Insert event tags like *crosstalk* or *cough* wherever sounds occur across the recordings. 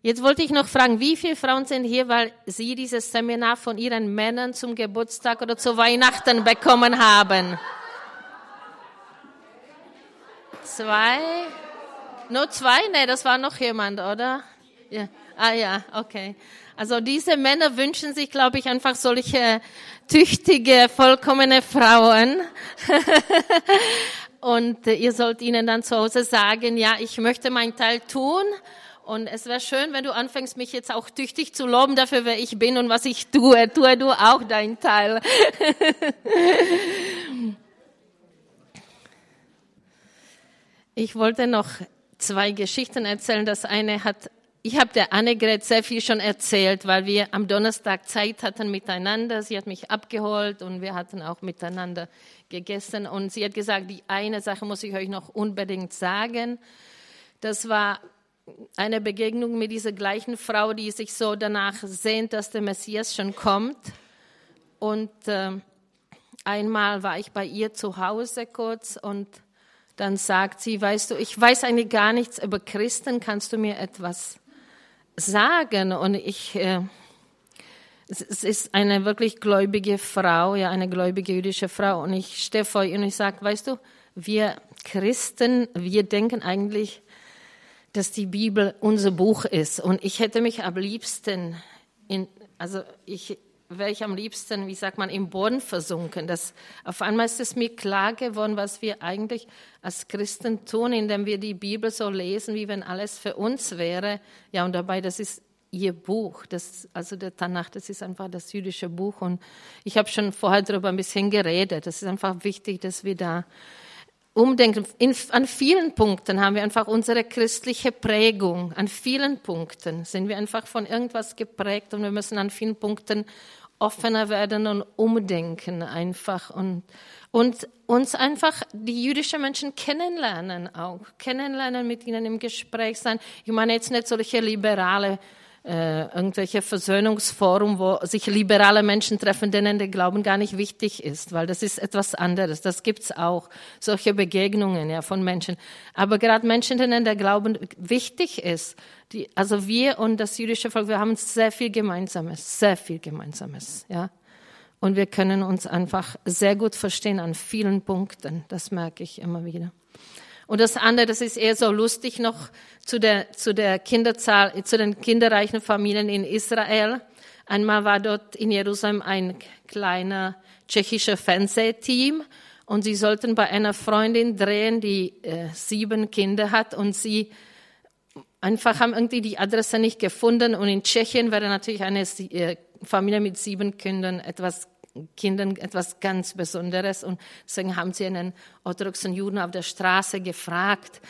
Jetzt wollte ich noch fragen, wie viele Frauen sind hier, weil sie dieses Seminar von ihren Männern zum Geburtstag oder zu Weihnachten bekommen haben? Zwei? Nur zwei? Nee, das war noch jemand, oder? Ja. Ah ja, okay. Also diese Männer wünschen sich, glaube ich, einfach solche tüchtige, vollkommene Frauen. *laughs* Und ihr sollt ihnen dann zu Hause sagen, ja, ich möchte meinen Teil tun. Und es wäre schön, wenn du anfängst, mich jetzt auch tüchtig zu loben dafür, wer ich bin und was ich tue. Tue du auch deinen Teil. *laughs* ich wollte noch zwei Geschichten erzählen. Das eine hat ich habe der Annegret sehr viel schon erzählt, weil wir am Donnerstag Zeit hatten miteinander. Sie hat mich abgeholt und wir hatten auch miteinander gegessen. Und sie hat gesagt, die eine Sache muss ich euch noch unbedingt sagen. Das war eine Begegnung mit dieser gleichen Frau, die sich so danach sehnt, dass der Messias schon kommt. Und äh, einmal war ich bei ihr zu Hause kurz und dann sagt sie, weißt du, ich weiß eigentlich gar nichts über Christen, kannst du mir etwas sagen. Und ich, äh, es, ist eine wirklich gläubige Frau, ja, eine gläubige jüdische Frau. Und ich stehe vor ihr und ich sage, weißt du, wir Christen, wir denken eigentlich, dass die Bibel unser Buch ist. Und ich hätte mich am liebsten in, also ich, wäre ich am liebsten, wie sagt man, im Boden versunken. Das, auf einmal ist es mir klar geworden, was wir eigentlich als Christen tun, indem wir die Bibel so lesen, wie wenn alles für uns wäre. Ja, und dabei, das ist ihr Buch. Das, also der Tanach, das ist einfach das jüdische Buch. Und ich habe schon vorher darüber ein bisschen geredet. Das ist einfach wichtig, dass wir da umdenken. In, an vielen Punkten haben wir einfach unsere christliche Prägung. An vielen Punkten sind wir einfach von irgendwas geprägt und wir müssen an vielen Punkten offener werden und umdenken einfach und, und uns einfach die jüdischen Menschen kennenlernen auch, kennenlernen, mit ihnen im Gespräch sein. Ich meine jetzt nicht solche liberale äh, irgendwelche Versöhnungsforum, wo sich liberale Menschen treffen, denen der Glauben gar nicht wichtig ist, weil das ist etwas anderes. Das gibt's auch, solche Begegnungen ja, von Menschen. Aber gerade Menschen, denen der Glauben wichtig ist, die, also wir und das jüdische Volk, wir haben sehr viel Gemeinsames, sehr viel Gemeinsames, ja. Und wir können uns einfach sehr gut verstehen an vielen Punkten. Das merke ich immer wieder. Und das andere, das ist eher so lustig noch zu der, zu der Kinderzahl, zu den kinderreichen Familien in Israel. Einmal war dort in Jerusalem ein kleiner tschechischer Fernsehteam und sie sollten bei einer Freundin drehen, die äh, sieben Kinder hat und sie einfach haben irgendwie die Adresse nicht gefunden und in Tschechien wäre natürlich eine äh, Familie mit sieben Kindern etwas Kindern etwas ganz Besonderes. Und deswegen haben sie einen orthodoxen Juden auf der Straße gefragt,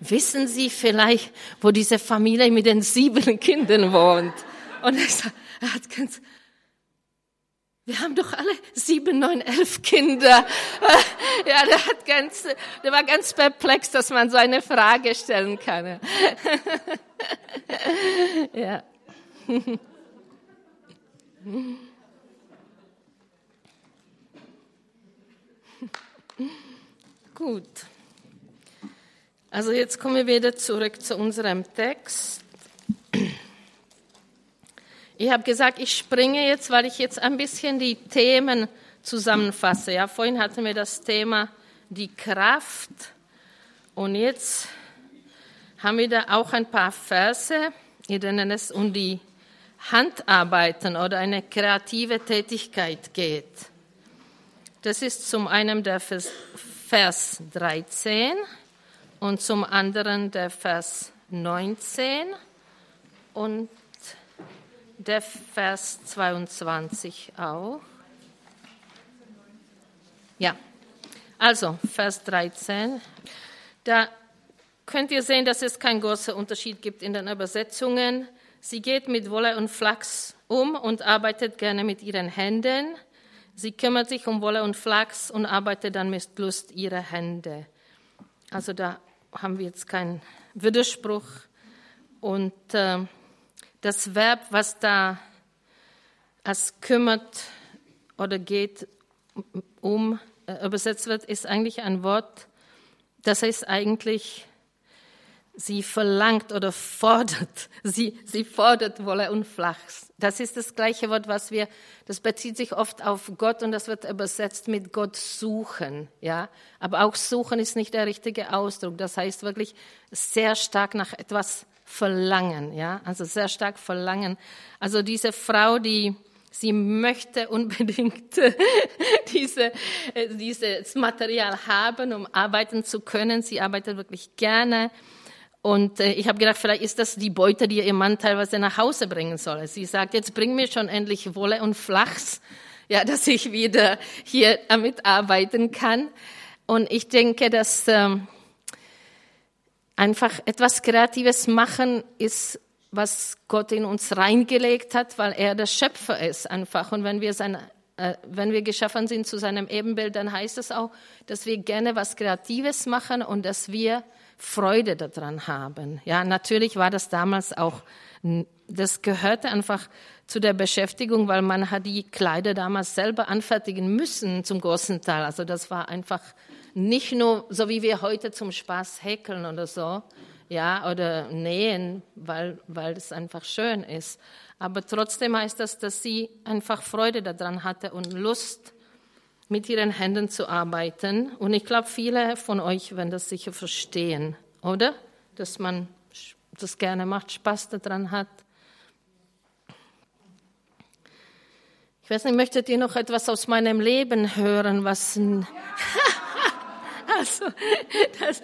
wissen Sie vielleicht, wo diese Familie mit den sieben Kindern wohnt? Und er hat ganz, wir haben doch alle sieben, neun, elf Kinder. *laughs* Ja, der hat ganz, der war ganz perplex, dass man so eine Frage stellen kann. *laughs* Ja. *laughs* Gut. Also jetzt kommen wir wieder zurück zu unserem Text. Ich habe gesagt, ich springe jetzt, weil ich jetzt ein bisschen die Themen zusammenfasse. Ja, vorhin hatten wir das Thema die Kraft und jetzt haben wir da auch ein paar Verse, in denen es um die Handarbeiten oder eine kreative Tätigkeit geht. Das ist zum einen der Vers 13 und zum anderen der Vers 19 und der Vers 22 auch. Ja, also Vers 13. Da könnt ihr sehen, dass es keinen großen Unterschied gibt in den Übersetzungen. Sie geht mit Wolle und Flachs um und arbeitet gerne mit ihren Händen. Sie kümmert sich um Wolle und Flachs und arbeitet dann mit Lust ihrer Hände. Also da haben wir jetzt keinen Widerspruch. Und äh, das Verb, was da als kümmert oder geht um äh, übersetzt wird, ist eigentlich ein Wort, das heißt eigentlich sie verlangt oder fordert, *laughs* sie, sie fordert Wolle und Flachs. Das ist das gleiche Wort, was wir, das bezieht sich oft auf Gott und das wird übersetzt mit Gott suchen, ja. Aber auch suchen ist nicht der richtige Ausdruck. Das heißt wirklich sehr stark nach etwas verlangen, ja. Also sehr stark verlangen. Also diese Frau, die, sie möchte unbedingt *laughs* diese, dieses Material haben, um arbeiten zu können. Sie arbeitet wirklich gerne. Und äh, ich habe gedacht, vielleicht ist das die Beute, die ihr Mann teilweise nach Hause bringen soll. Sie sagt, jetzt bring mir schon endlich Wolle und Flachs, *laughs* ja, dass ich wieder hier damit arbeiten kann. Und ich denke, dass ähm, einfach etwas Kreatives machen ist, was Gott in uns reingelegt hat, weil er der Schöpfer ist einfach. Und wenn wir sein äh, wenn wir geschaffen sind zu seinem Ebenbild, dann heißt es auch, dass wir gerne was Kreatives machen und dass wir Freude daran haben. Ja, natürlich war das damals auch, das gehörte einfach zu der Beschäftigung, weil man hat die Kleider damals selber anfertigen müssen zum großen Teil. Also das war einfach nicht nur so wie wir heute zum Spaß häkeln oder so, ja, oder nähen, weil, weil es einfach schön ist. Aber trotzdem heißt das, dass sie einfach Freude daran hatte und Lust, mit ihren Händen zu arbeiten. Und ich glaube, viele von euch werden das sicher verstehen, oder? Dass man das gerne macht, Spaß daran hat. Ich weiß nicht, möchtet ihr noch etwas aus meinem Leben hören, was. *laughs* also, das,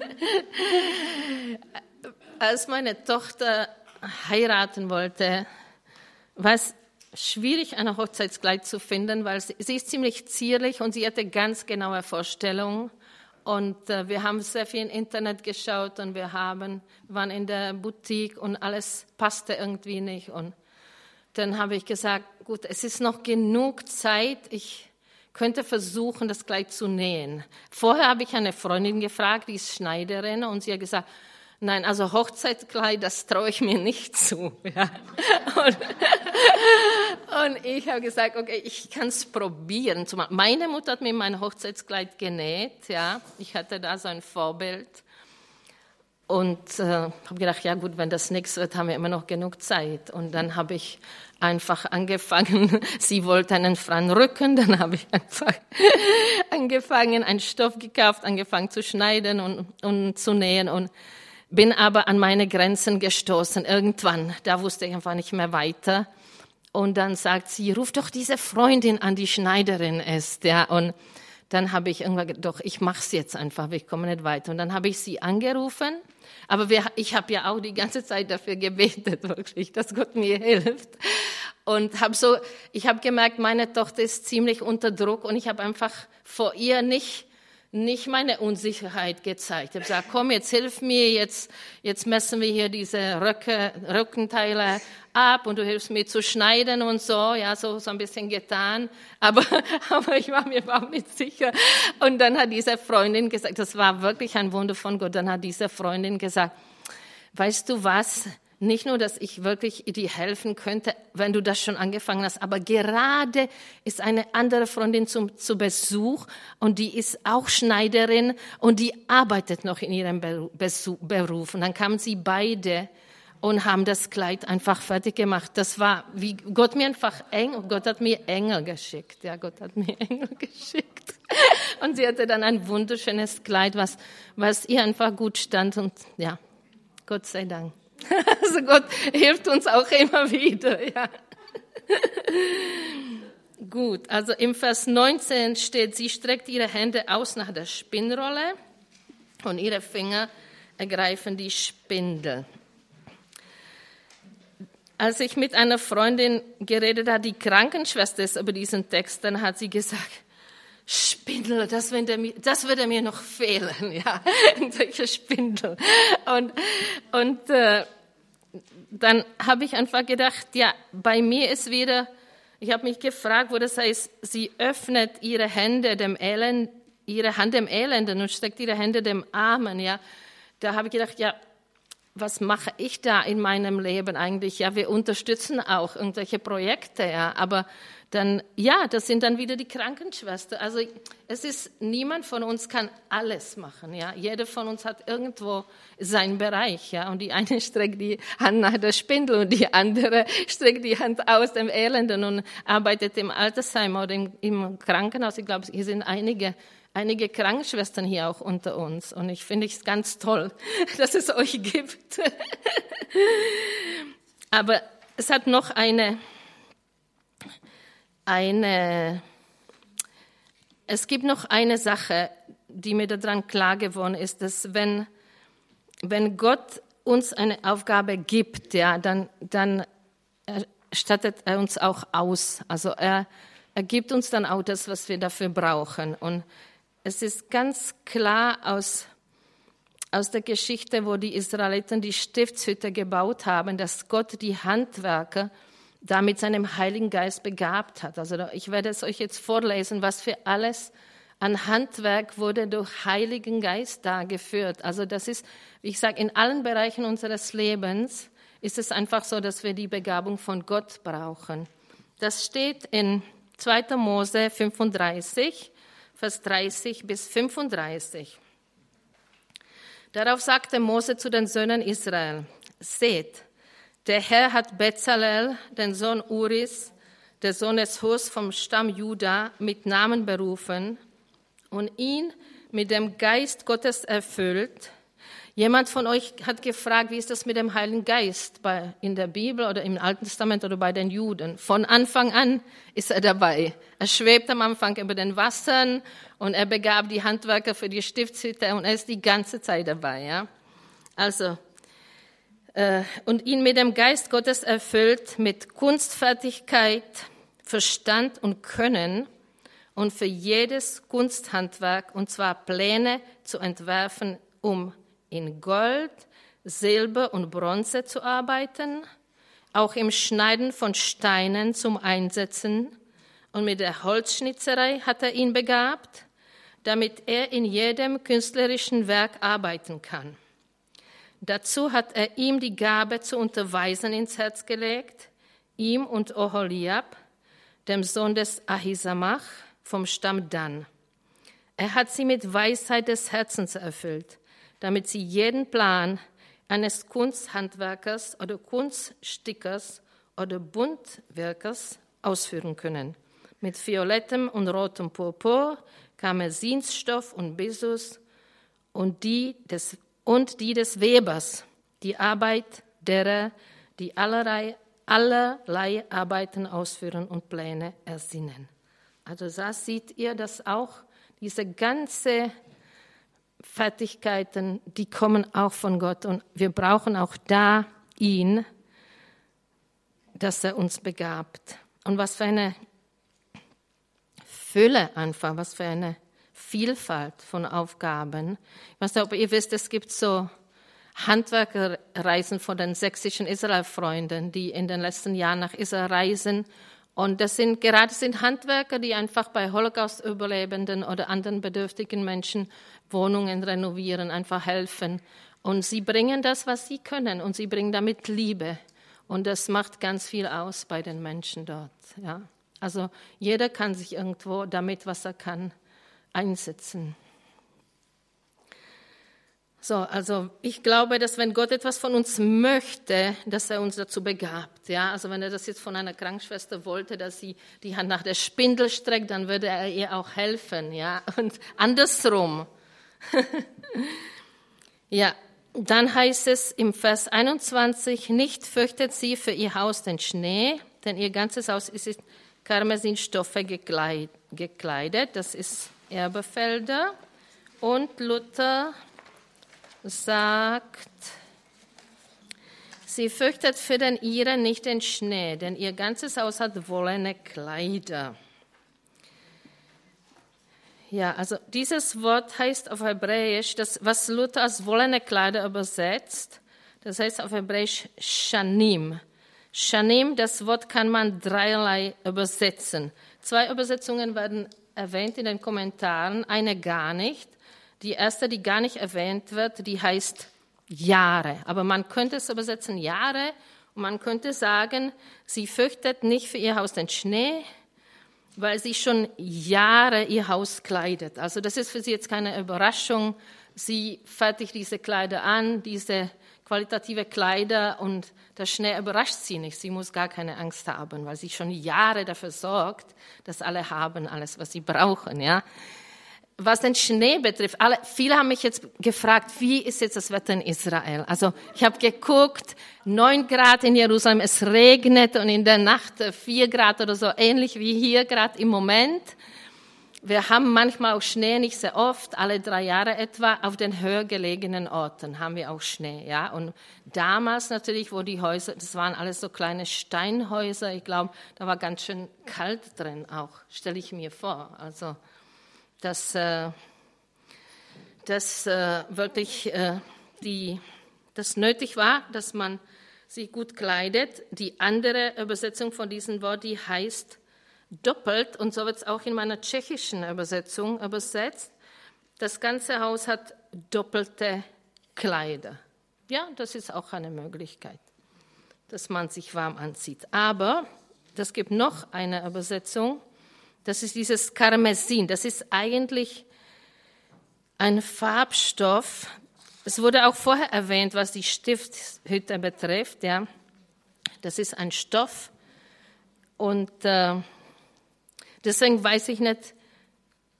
als meine Tochter heiraten wollte, war es schwierig, eine Hochzeitskleid zu finden, weil sie, sie ist ziemlich zierlich und sie hatte ganz genaue Vorstellungen. Und äh, wir haben sehr viel im Internet geschaut und wir haben, waren in der Boutique und alles passte irgendwie nicht. Und dann habe ich gesagt, gut, es ist noch genug Zeit, ich könnte versuchen, das Kleid zu nähen. Vorher habe ich eine Freundin gefragt, die ist Schneiderin, und sie hat gesagt, Nein, also Hochzeitskleid, das traue ich mir nicht zu. *laughs* Ja. Und, und ich habe gesagt, okay, ich kann es probieren. Meine Mutter hat mir mein Hochzeitskleid genäht. Ja. Ich hatte da so ein Vorbild. Und äh, habe gedacht, ja gut, wenn das nichts wird, haben wir immer noch genug Zeit. Und dann habe ich einfach angefangen, *laughs* sie wollte einen freien Rücken, dann habe ich einfach *laughs* angefangen, einen Stoff gekauft, angefangen zu schneiden und, und zu nähen. Und bin aber an meine Grenzen gestoßen irgendwann. Da wusste ich einfach nicht mehr weiter. Und dann sagt sie, ruf doch diese Freundin an, die Schneiderin ist, ja. Und dann habe ich irgendwann gedacht, doch, ich mach's jetzt einfach, ich komme nicht weiter. Und dann habe ich sie angerufen. Aber wir, ich habe ja auch die ganze Zeit dafür gebetet, *laughs* wirklich, dass Gott mir hilft. Und habe so, ich habe gemerkt, meine Tochter ist ziemlich unter Druck und ich habe einfach vor ihr nicht nicht meine Unsicherheit gezeigt. Ich habe gesagt, komm, jetzt hilf mir, jetzt, jetzt messen wir hier diese Röcke, Rückenteile ab und du hilfst mir zu schneiden und so, ja, so, so ein bisschen getan. Aber, *laughs* aber ich war mir überhaupt nicht sicher. Und dann hat diese Freundin gesagt, das war wirklich ein Wunder von Gott, dann hat diese Freundin gesagt, weißt du was? Nicht nur, dass ich wirklich dir helfen könnte, wenn du das schon angefangen hast, aber gerade ist eine andere Freundin zum, zu Besuch und die ist auch Schneiderin und die arbeitet noch in ihrem Beruf. Und dann kamen sie beide und haben das Kleid einfach fertig gemacht. Das war wie Gott mir einfach Engel, Gott hat mir Engel geschickt. Ja, Gott hat mir *laughs* Engel geschickt. Und sie hatte dann ein wunderschönes Kleid, was, was ihr einfach gut stand und ja, Gott sei Dank. *laughs* Also Gott hilft uns auch immer wieder, ja. *laughs* Gut, also im Vers 19 steht, sie streckt ihre Hände aus nach der Spinnrolle und ihre Finger ergreifen die Spindel. Als ich mit einer Freundin geredet habe, die Krankenschwester ist über diesen Text, dann hat sie gesagt, Spindel, das würde mir, das würde mir noch fehlen, ja, *laughs* solche Spindel. Und, und äh, dann habe ich einfach gedacht, ja, bei mir ist wieder, ich habe mich gefragt, wo das heißt, sie öffnet ihre Hände dem Elend, ihre Hand dem Elenden und steckt ihre Hände dem Armen, ja. Da habe ich gedacht, ja, was mache ich da in meinem Leben eigentlich? Ja, wir unterstützen auch irgendwelche Projekte, ja, aber dann, ja, das sind dann wieder die Krankenschwestern. Also es ist, niemand von uns kann alles machen, ja. Jeder von uns hat irgendwo seinen Bereich, ja. Und die eine *laughs* streckt die Hand nach der Spindel und die andere *laughs* streckt die Hand aus dem Elenden und arbeitet im Altersheim oder im, im Krankenhaus. Ich glaube, hier sind einige einige Krankenschwestern hier auch unter uns. Und ich finde es ganz toll, *laughs* dass es euch gibt. *laughs* Aber es hat noch eine, eine, es gibt noch eine Sache, die mir daran klar geworden ist, dass wenn, wenn Gott uns eine Aufgabe gibt, ja, dann, dann stattet er uns auch aus. Also er, er gibt uns dann auch das, was wir dafür brauchen. Und es ist ganz klar aus, aus der Geschichte, wo die Israeliten die Stiftshütte gebaut haben, dass Gott die Handwerker da mit seinem Heiligen Geist begabt hat. Also ich werde es euch jetzt vorlesen, was für alles an Handwerk wurde durch Heiligen Geist dargeführt. Also das ist, wie ich sage, in allen Bereichen unseres Lebens ist es einfach so, dass wir die Begabung von Gott brauchen. Das steht in 2. Mose 35, Vers 30 bis 35. Darauf sagte Mose zu den Söhnen Israel, seht, der Herr hat Bezalel, den Sohn Uris, der Sohn des Hus vom Stamm Juda, mit Namen berufen und ihn mit dem Geist Gottes erfüllt, Jemand von euch hat gefragt, wie ist das mit dem Heiligen Geist bei, in der Bibel oder im Alten Testament oder bei den Juden? Von Anfang an ist er dabei. Er schwebt am Anfang über den Wassern und er begab die Handwerker für die Stiftshütte und er ist die ganze Zeit dabei. Ja? Also, äh, und ihn mit dem Geist Gottes erfüllt, mit Kunstfertigkeit, Verstand und Können und für jedes Kunsthandwerk, und zwar Pläne zu entwerfen, um in Gold, Silber und Bronze zu arbeiten, auch im Schneiden von Steinen zum Einsetzen und mit der Holzschnitzerei hat er ihn begabt, damit er in jedem künstlerischen Werk arbeiten kann. Dazu hat er ihm die Gabe zu unterweisen ins Herz gelegt, ihm und Oholiab, dem Sohn des Ahisamach vom Stamm Dan. Er hat sie mit Weisheit des Herzens erfüllt damit sie jeden Plan eines Kunsthandwerkers oder Kunststickers oder Buntwirkers ausführen können. Mit violettem und rotem Purpur, Karmesinsstoff und Bisus und die des, und die des Webers, die Arbeit derer, die allerlei, allerlei Arbeiten ausführen und Pläne ersinnen. Also da seht ihr, dass auch diese ganze Fertigkeiten, die kommen auch von Gott und wir brauchen auch da ihn, dass er uns begabt. Und was für eine Fülle einfach, was für eine Vielfalt von Aufgaben. Ich weiß nicht, ob ihr wisst, es gibt so Handwerkerreisen von den sächsischen Israelfreunden, die in den letzten Jahren nach Israel reisen und das sind gerade sind Handwerker, die einfach bei Holocaust-Überlebenden oder anderen bedürftigen Menschen Wohnungen renovieren, einfach helfen. Und sie bringen das, was sie können, und sie bringen damit Liebe. Und das macht ganz viel aus bei den Menschen dort. Ja. Also jeder kann sich irgendwo damit, was er kann, einsetzen. So, also ich glaube, dass wenn Gott etwas von uns möchte, dass er uns dazu begabt. Ja, also wenn er das jetzt von einer Krankenschwester wollte, dass sie die Hand nach der Spindel streckt, dann würde er ihr auch helfen. Ja, und andersrum. *laughs* ja, dann heißt es im Vers 21, nicht fürchtet sie für ihr Haus den Schnee, denn ihr ganzes Haus ist in Karmesinstoffe gekleidet. Das ist Erbefelder. Und Luther sagt, sie fürchtet für den ihren nicht den Schnee, denn ihr ganzes Haus hat wollene Kleider. Ja, also dieses Wort heißt auf Hebräisch, das, was Luther als wollene Kleider übersetzt, das heißt auf Hebräisch Shanim. Shanim, das Wort kann man dreierlei übersetzen. Zwei Übersetzungen werden erwähnt in den Kommentaren, eine gar nicht. Die erste, die gar nicht erwähnt wird, die heißt Jahre. Aber man könnte es übersetzen Jahre und man könnte sagen, sie fürchtet nicht für ihr Haus den Schnee, weil sie schon Jahre ihr Haus kleidet. Also das ist für sie jetzt keine Überraschung. Sie fertigt diese Kleider an, diese qualitative Kleider und der Schnee überrascht sie nicht. Sie muss gar keine Angst haben, weil sie schon Jahre dafür sorgt, dass alle haben alles, was sie brauchen. Ja, was den Schnee betrifft, alle, viele haben mich jetzt gefragt, wie ist jetzt das Wetter in Israel? Also ich habe geguckt, neun Grad in Jerusalem, es regnet und in der Nacht vier Grad oder so, ähnlich wie hier gerade im Moment. Wir haben manchmal auch Schnee, nicht sehr oft, alle drei Jahre etwa. Auf den höher gelegenen Orten haben wir auch Schnee, ja. Und damals natürlich, wo die Häuser, das waren alles so kleine Steinhäuser, ich glaube, da war ganz schön kalt drin auch, stelle ich mir vor. Also dass, äh, dass äh, wirklich äh, die, das nötig war, dass man sich gut kleidet. Die andere Übersetzung von diesem Wort, die heißt doppelt, und so wird es auch in meiner tschechischen Übersetzung übersetzt. Das ganze Haus hat doppelte Kleider. Ja, das ist auch eine Möglichkeit, dass man sich warm anzieht. Aber das gibt noch eine Übersetzung, das ist dieses Karmesin. Das ist eigentlich ein Farbstoff. Es wurde auch vorher erwähnt, was die Stifthütte betrifft. Ja. Das ist ein Stoff. Und äh, deswegen weiß ich nicht,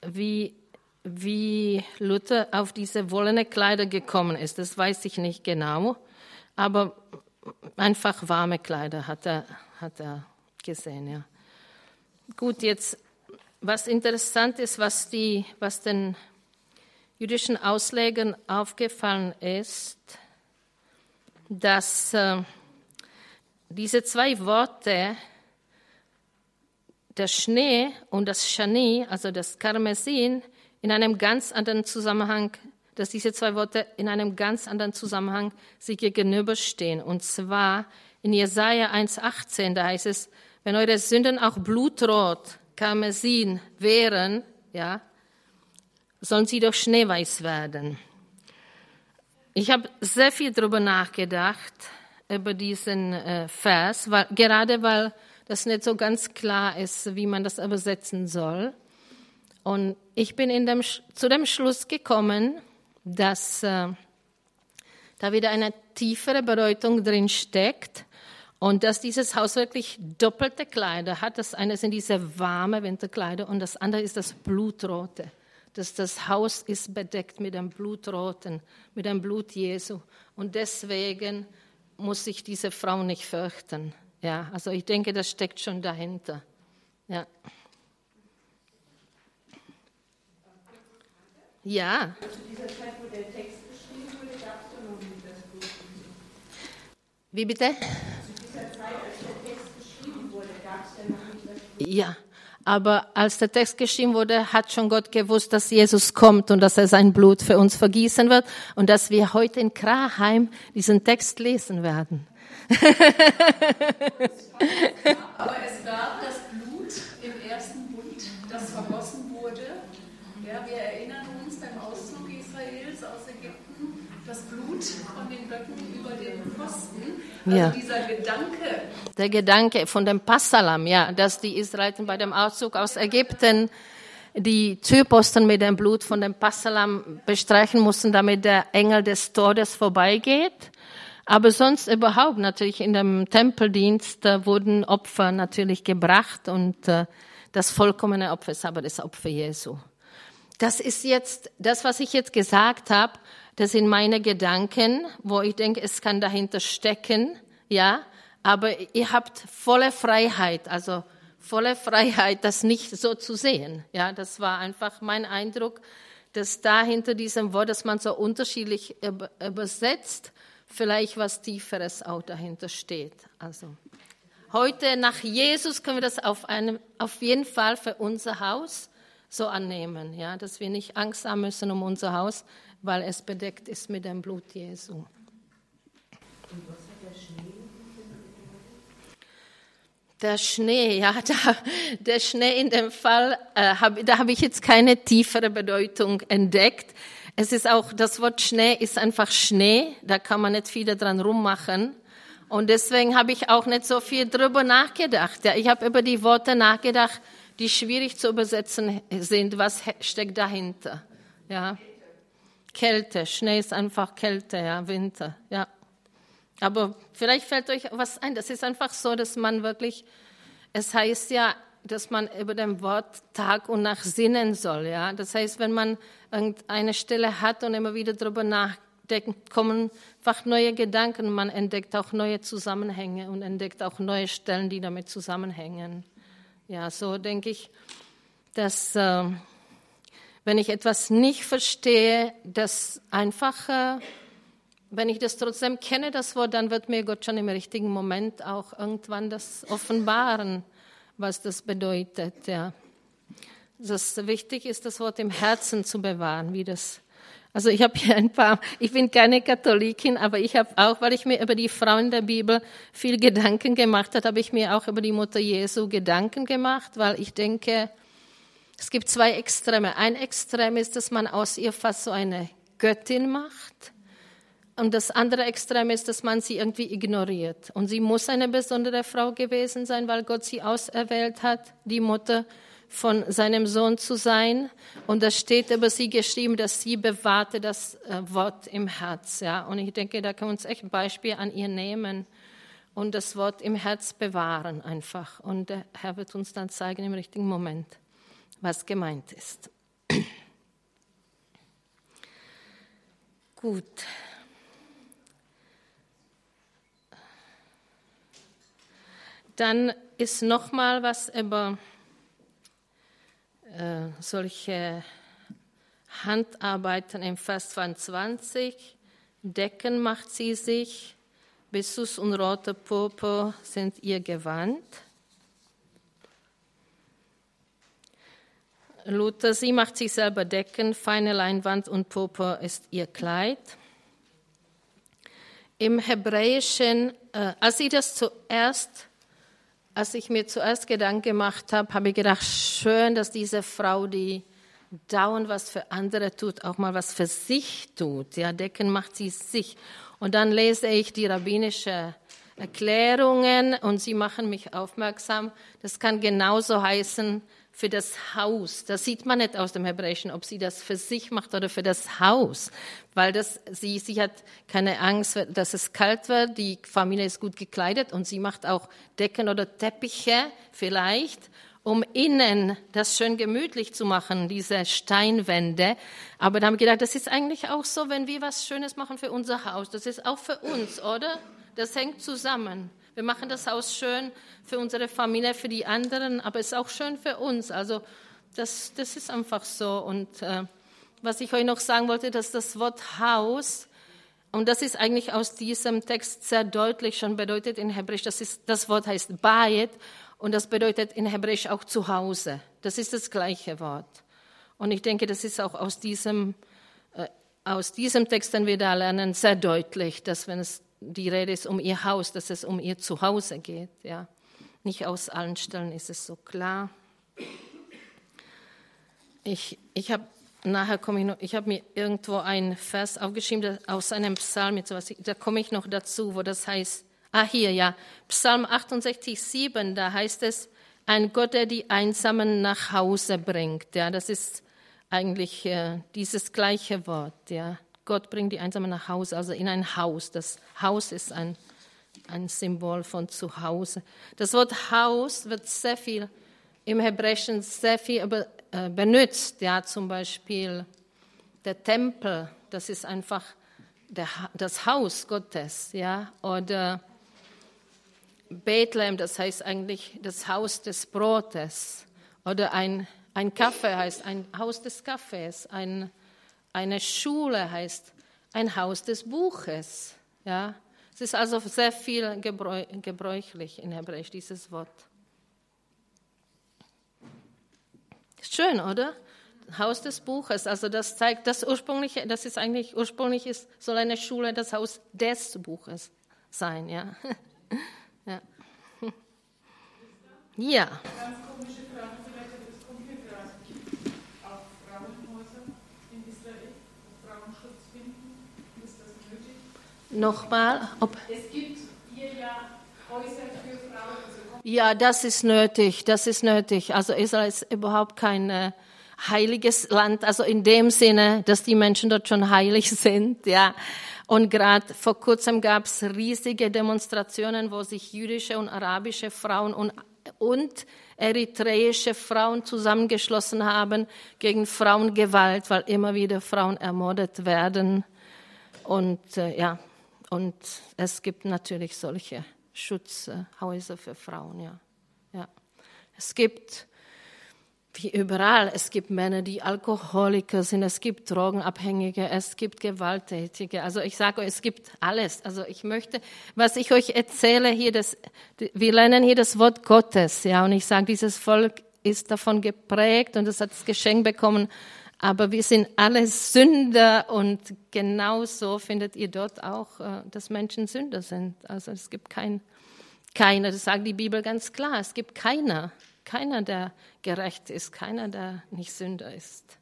wie, wie Luther auf diese wollene Kleider gekommen ist. Das weiß ich nicht genau. Aber einfach warme Kleider hat er, hat er gesehen. Ja. Gut, jetzt was interessant ist, was, die, was den jüdischen Auslegern aufgefallen ist, dass äh, diese zwei Worte, der Schnee und das Shani, also das Karmesin, in einem ganz anderen Zusammenhang, dass diese zwei Worte in einem ganz anderen Zusammenhang sich gegenüberstehen. Und zwar in Jesaja 1,18, da heißt es, wenn eure Sünden auch blutrot Karmesin wären, ja, sollen sie doch schneeweiß werden. Ich habe sehr viel darüber nachgedacht, über diesen äh, Vers, weil, gerade weil das nicht so ganz klar ist, wie man das übersetzen soll. Und ich bin in dem, zu dem Schluss gekommen, dass äh, da wieder eine tiefere Bedeutung drin steckt und dass dieses Haus wirklich doppelte Kleider hat. Das eine sind diese warme Winterkleider und das andere ist das Blutrote. Dass das Haus ist bedeckt mit dem Blutroten, mit dem Blut Jesu. Und deswegen muss sich diese Frau nicht fürchten. Ja, also ich denke, das steckt schon dahinter. Ja. Ja. Wie bitte? Ja, aber als der Text geschrieben wurde, hat schon Gott gewusst, dass Jesus kommt und dass er sein Blut für uns vergießen wird und dass wir heute in Kraheim diesen Text lesen werden. *laughs* aber es gab das Blut im ersten Bund, das vergossen wurde. Ja, wir erinnern uns beim Auszug Israels aus Ägypten, das Blut von den Böcken über den Pfosten. Also ja. dieser Gedanke, der Gedanke von dem Passalam, ja, dass die Israeliten bei dem Auszug aus Ägypten die Türposten mit dem Blut von dem Passalam bestreichen mussten, damit der Engel des Todes vorbeigeht. Aber sonst überhaupt natürlich in dem Tempeldienst wurden Opfer natürlich gebracht und äh, das vollkommene Opfer ist aber das Opfer Jesu. Das ist jetzt, das, was ich jetzt gesagt habe, das sind meine Gedanken, wo ich denke, es kann dahinter stecken, ja aber ihr habt volle Freiheit, also volle Freiheit, das nicht so zu sehen. Ja, das war einfach mein Eindruck, dass da hinter diesem Wort, dass man so unterschiedlich übersetzt, vielleicht was Tieferes auch dahinter steht. Also heute nach Jesus können wir das auf, einem, auf jeden Fall für unser Haus so annehmen, ja, dass wir nicht Angst haben müssen um unser Haus, weil es bedeckt ist mit dem Blut Jesu. Der Schnee, ja, *laughs* da, der Schnee in dem Fall, äh, hab, da habe ich jetzt keine tiefere Bedeutung entdeckt. Es ist auch, das Wort Schnee ist einfach Schnee, da kann man nicht viel dran rummachen. Und deswegen habe ich auch nicht so viel drüber nachgedacht. Ja, ich habe über die Worte nachgedacht, die schwierig zu übersetzen sind. Was steckt dahinter? Ja. Kälte. Schnee ist einfach Kälte, ja, Winter, ja. Aber vielleicht fällt euch was ein. Das ist einfach so, dass man wirklich, es heißt ja, dass man über dem Wort Tag und Nacht sinnen soll, ja. Das heißt, wenn man irgendeine Stelle hat und immer wieder darüber nachdenkt, kommen einfach neue Gedanken. Man entdeckt auch neue Zusammenhänge und entdeckt auch neue Stellen, die damit zusammenhängen. Ja, so denke ich, dass äh, wenn ich etwas nicht verstehe, das einfach, äh, wenn ich das trotzdem kenne, das Wort, dann wird mir Gott schon im richtigen Moment auch irgendwann das offenbaren, was das bedeutet. Ja. Das wichtig ist, das Wort im Herzen zu bewahren, wie das also ich habe hier ein paar, ich bin keine Katholikin, aber ich habe auch, weil ich mir über die Frauen der Bibel viel Gedanken gemacht habe, habe ich mir auch über die Mutter Jesu Gedanken gemacht, weil ich denke, es gibt zwei Extreme. Ein Extrem ist, dass man aus ihr fast so eine Göttin macht. Und das andere Extrem ist, dass man sie irgendwie ignoriert. Und sie muss eine besondere Frau gewesen sein, weil Gott sie auserwählt hat, die Mutter von seinem Sohn zu sein. Und da steht über sie geschrieben, dass sie bewahrte das äh, Wort im Herz. Ja? Und ich denke, da können wir uns echt ein Beispiel an ihr nehmen und das Wort im Herz bewahren einfach. Und der Herr wird uns dann zeigen im richtigen Moment, was gemeint ist. Gut. Dann ist noch mal was über äh, solche Handarbeiten im Vers 22. Decken macht sie sich, Bessus und rote Purpur sind ihr Gewand. Luther, sie macht sich selber Decken, feine Leinwand und Purpur ist ihr Kleid. Im Hebräischen, äh, als sie das zuerst als ich mir zuerst Gedanken gemacht habe, habe ich gedacht, schön, dass diese Frau, die dauernd was für andere tut, auch mal was für sich tut. Ja, Decken macht sie sich. Und dann lese ich die rabbinische Erklärungen und sie machen mich aufmerksam. Das kann genauso heißen, für das Haus. Das sieht man nicht aus dem Hebräischen, ob sie das für sich macht oder für das Haus, weil das, sie, sie hat keine Angst, dass es kalt wird. Die Familie ist gut gekleidet und sie macht auch Decken oder Teppiche vielleicht, um innen das schön gemütlich zu machen, diese Steinwände. Aber da haben wir gedacht, das ist eigentlich auch so, wenn wir was Schönes machen für unser Haus. Das ist auch für uns, oder? Das hängt zusammen. Wir machen das Haus schön für unsere Familie, für die anderen, aber es ist auch schön für uns. Also das, das ist einfach so. Und äh, was ich euch noch sagen wollte, dass das Wort Haus, und das ist eigentlich aus diesem Text sehr deutlich schon bedeutet in Hebräisch, das, ist, das Wort heißt Bayet und das bedeutet in Hebräisch auch zu Hause. Das ist das gleiche Wort. Und ich denke, das ist auch aus diesem, äh, aus diesem Text, den wir da lernen, sehr deutlich, dass wenn es die Rede ist um ihr Haus, dass es um ihr Zuhause geht. Ja. Nicht aus allen Stellen ist es so klar. Ich, ich habe nachher komme ich noch, ich habe mir irgendwo einen Vers aufgeschrieben aus einem Psalm, da komme ich noch dazu, wo das heißt, ah hier, ja, Psalm 68, 7, da heißt es, ein Gott, der die Einsamen nach Hause bringt. Ja, das ist eigentlich äh, dieses gleiche Wort, ja. Gott bringt die Einsamen nach Hause, also in ein Haus. Das Haus ist ein, ein Symbol von Zuhause. Das Wort Haus wird sehr viel im Hebräischen sehr viel äh, benutzt. Ja, zum Beispiel der Tempel, das ist einfach der, das Haus Gottes. Ja, oder Bethlehem, das heißt eigentlich das Haus des Brotes. Oder ein, ein Kaffee heißt ein Haus des Kaffees. Ein, eine Schule heißt ein Haus des Buches. Ja? Es ist also sehr viel gebräuchlich in Hebräisch, dieses Wort. Schön, oder? Haus des Buches, also das zeigt, das ursprüngliche, das ist eigentlich ursprünglich ist, soll eine Schule das Haus des Buches sein, ja. *laughs* ja. *laughs* ja. Nochmal, ob. Es gibt hier ja Häuser für Frauen. Ja, das ist nötig, das ist nötig. Also Israel ist überhaupt kein äh, heiliges Land, also in dem Sinne, dass die Menschen dort schon heilig *laughs* sind, ja. Und gerade vor kurzem gab es riesige Demonstrationen, wo sich jüdische und arabische Frauen und, und eritreische Frauen zusammengeschlossen haben gegen Frauengewalt, weil immer wieder Frauen ermordet werden. Und äh, ja, und es gibt natürlich solche Schutzhäuser für Frauen, ja. ja. Es gibt wie überall. Es gibt Männer, die Alkoholiker sind, es gibt Drogenabhängige, es gibt Gewalttätige. Also ich sage euch, es gibt alles. Also ich möchte, was ich euch erzähle hier, das, wir lernen hier das Wort Gottes, ja, und ich sage, dieses Volk ist davon geprägt und es hat das Geschenk bekommen, aber wir sind alle Sünder und genauso findet ihr dort auch, äh, dass Menschen Sünder sind. Also es gibt kein, keiner, das sagt die Bibel ganz klar, es gibt keiner, keiner, der gerecht ist, keiner, der nicht Sünder ist.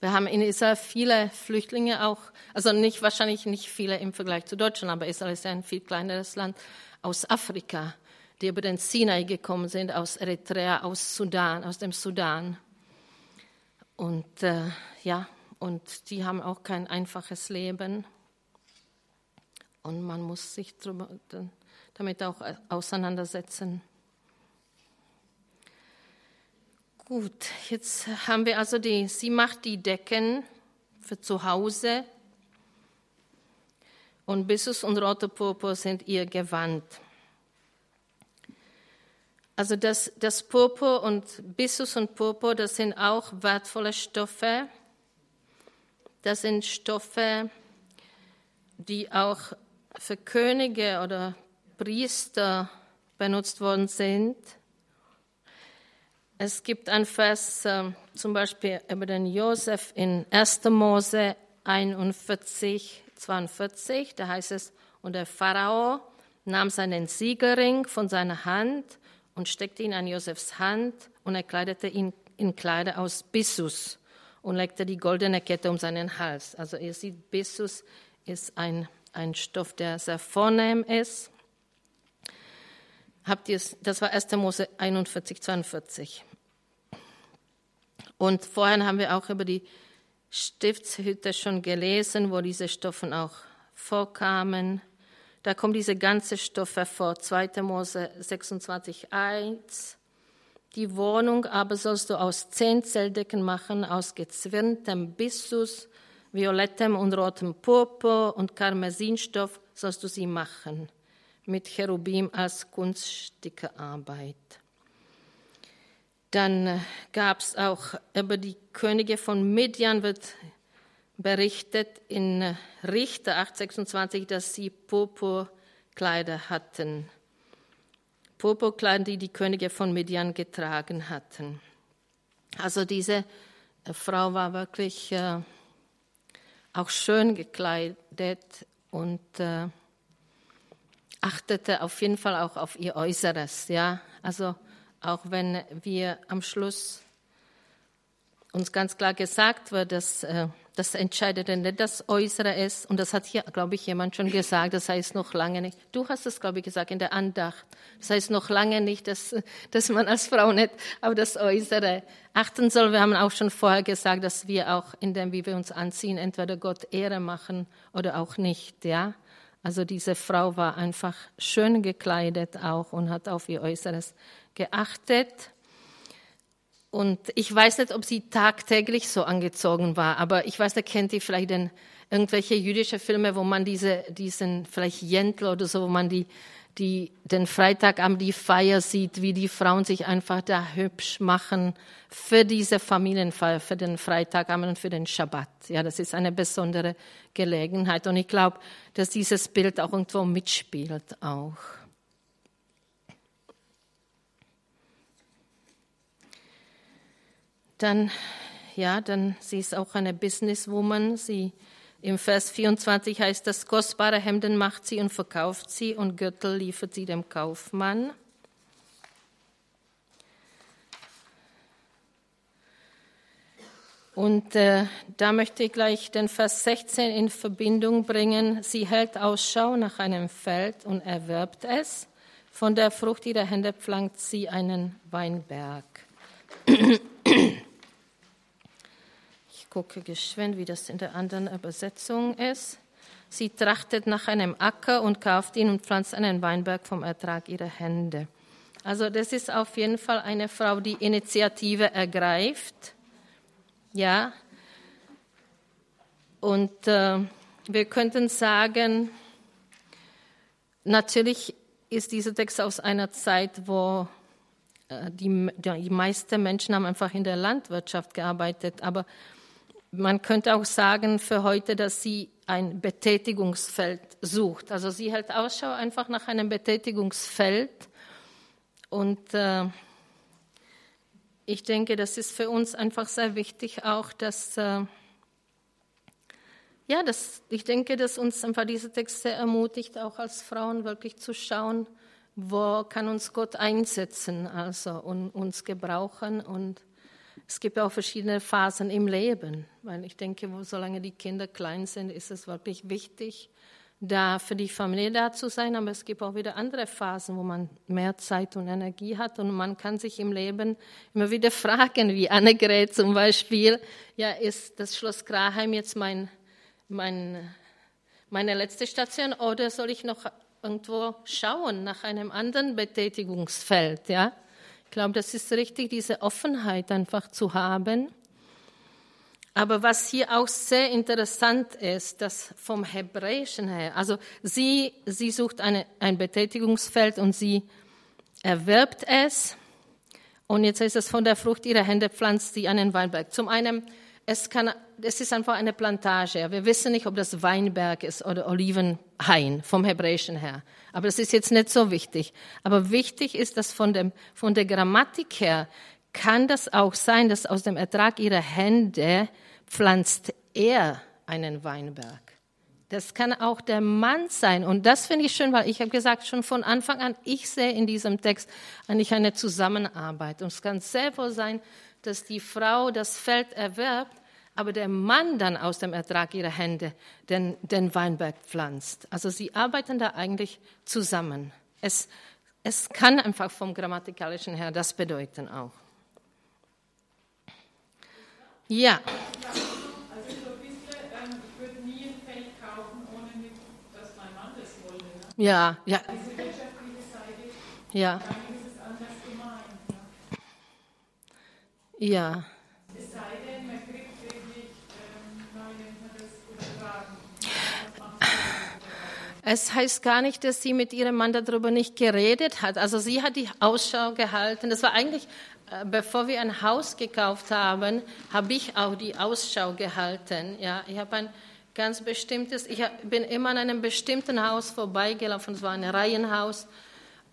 Wir haben in Israel viele Flüchtlinge auch, also nicht wahrscheinlich nicht viele im Vergleich zu Deutschland, aber Israel ist ein viel kleineres Land aus Afrika, die über den Sinai gekommen sind, aus Eritrea, aus Sudan, aus dem Sudan. Und äh, ja, und die haben auch kein einfaches Leben. Und man muss sich damit auch auseinandersetzen. Gut, jetzt haben wir also die, sie macht die Decken für zu Hause und Bissus und Rote Purpur sind ihr Gewand. Also das, das Purpur und Bissus und Purpur, das sind auch wertvolle Stoffe. Das sind Stoffe, die auch für Könige oder Priester benutzt worden sind. Es gibt ein Vers äh, zum Beispiel über den Josef in 1. Mose 41, 42. Da heißt es, und der Pharao nahm seinen Siegerring von seiner Hand und steckte ihn an Josefs Hand und er kleidete ihn in Kleider aus Bissus und legte die goldene Kette um seinen Hals. Also ihr seht, Bissus ist ein, ein Stoff, der sehr vornehm ist. Habt ihr das war 1. Mose 41, 42. Und vorhin haben wir auch über die Stiftshütte schon gelesen, wo diese Stoffe auch vorkamen. Da kommt diese ganze Stoff hervor, 2. Mose 26, 1. Die Wohnung aber sollst du aus zehn Zelldecken machen, aus gezwirntem Bissus, violettem und rotem Purpur und Karmesinstoff sollst du sie machen, mit Cherubim als Kunststückearbeit. Dann äh, gab es auch über die Könige von Midian wird berichtet in Richter 826, dass sie Purpurkleider hatten. Purpurkleider, die die Könige von Midian getragen hatten. Also diese äh, Frau war wirklich äh, auch schön gekleidet und äh, achtete auf jeden Fall auch auf ihr Äußeres. Ja, also auch wenn wir am Schluss uns ganz klar gesagt wird, dass äh, das Entscheidende nicht das Äußere ist. Und das hat hier, glaube ich, jemand schon gesagt. Das heißt noch lange nicht. Du hast es, glaube ich, gesagt in der Andacht. Das heißt noch lange nicht, dass, dass man als Frau nicht auf das Äußere achten soll. Wir haben auch schon vorher gesagt, dass wir auch in dem, wie wir uns anziehen, entweder Gott Ehre machen oder auch nicht. Ja. Also diese Frau war einfach schön gekleidet auch und hat auf ihr Äußeres geachtet. Und ich weiß nicht, ob sie tagtäglich so angezogen war, aber ich weiß nicht, kennt ihr vielleicht denn irgendwelche jüdische Filme, wo man diese, diesen, vielleicht Jentl oder so, wo man die, die, den Freitagabend die Feier sieht, wie die Frauen sich einfach da hübsch machen für diese Familienfeier, für den Freitagabend und für den Schabbat. Ja, das ist eine besondere Gelegenheit. Und ich glaube, dass dieses Bild auch irgendwo mitspielt auch. Dann, ja, dann, sie ist auch eine Businesswoman. Sie Im Vers 24 heißt das, kostbare Hemden macht sie und verkauft sie und Gürtel liefert sie dem Kaufmann. Und äh, da möchte ich gleich den Vers 16 in Verbindung bringen. Sie hält Ausschau nach einem Feld und erwirbt es. Von der Frucht ihrer Hände pflanzt sie einen Weinberg. *clears throat* Gucke geschwind, wie das in der anderen Übersetzung ist. Sie trachtet nach einem Acker und kauft ihn und pflanzt einen Weinberg vom Ertrag ihrer Hände. Also das ist auf jeden Fall eine Frau, die Initiative ergreift ja. Und äh, wir könnten sagen, natürlich ist dieser Text aus einer Zeit, wo äh, die, die meisten Menschen haben einfach in der Landwirtschaft gearbeitet. Aber man könnte auch sagen für heute, dass sie ein Betätigungsfeld sucht. Also sie hält Ausschau einfach nach einem Betätigungsfeld und äh, ich denke, das ist für uns einfach sehr wichtig auch, dass, äh, ja, das, ich denke, dass uns einfach diese Texte ermutigt, auch als Frauen wirklich zu schauen, wo kann uns Gott einsetzen, also und uns gebrauchen und es gibt auch verschiedene Phasen im Leben, weil ich denke, solange die Kinder klein sind, ist es wirklich wichtig, da für die Familie da zu sein, aber es gibt auch wieder andere Phasen, wo man mehr Zeit und Energie hat und man kann sich im Leben immer wieder fragen, wie Annegret zum Beispiel, ja, ist das Schloss Graheim jetzt mein, mein, meine letzte Station oder soll ich noch irgendwo schauen nach einem anderen Betätigungsfeld, ja? Ich glaube, das ist richtig, diese Offenheit einfach zu haben aber was hier auch sehr interessant ist, dass vom Hebräischen her, also sie, sie sucht eine, ein Betätigungsfeld und sie erwirbt es. Und jetzt heißt es, von der Frucht ihrer Hände pflanzt sie einen Weinberg. Zum einen, es, kann, es ist einfach eine Plantage. Wir wissen nicht, ob das Weinberg ist oder Olivenhain vom Hebräischen her. Aber das ist jetzt nicht so wichtig. Aber wichtig ist, dass von, dem, von der Grammatik her kann das auch sein, dass aus dem Ertrag ihrer Hände pflanzt er einen Weinberg. Das kann auch der Mann sein. Und das finde ich schön, weil ich habe gesagt, schon von Anfang an, ich sehe in diesem Text eigentlich eine Zusammenarbeit. Und es kann sehr wohl sein, dass die Frau das Feld erwerbt, aber der Mann dann aus dem Ertrag ihrer Hände den, den Weinberg pflanzt. Also sie arbeiten da eigentlich zusammen. Es, es kann einfach vom grammatikalischen her das bedeuten auch. Ja. Also so ein bisschen, ähm, ich würde nie ein Feld kaufen, ohne mit, dass mein Mann das wollte. Ne? Ja, ja. Diese wirtschaftliche Seite, ja. dann ist es anders gemeint. Ja. ja. Es sei denn, man kriegt wirklich, ähm. Es heißt gar nicht, dass sie mit ihrem Mann darüber nicht geredet hat. Also sie hat die Ausschau gehalten. Das war eigentlich äh, bevor wir ein Haus gekauft haben, habe ich auch die Ausschau gehalten. Ja, ich habe ein ganz bestimmtes, ich bin immer an einem bestimmten Haus vorbeigelaufen, es war ein Reihenhaus.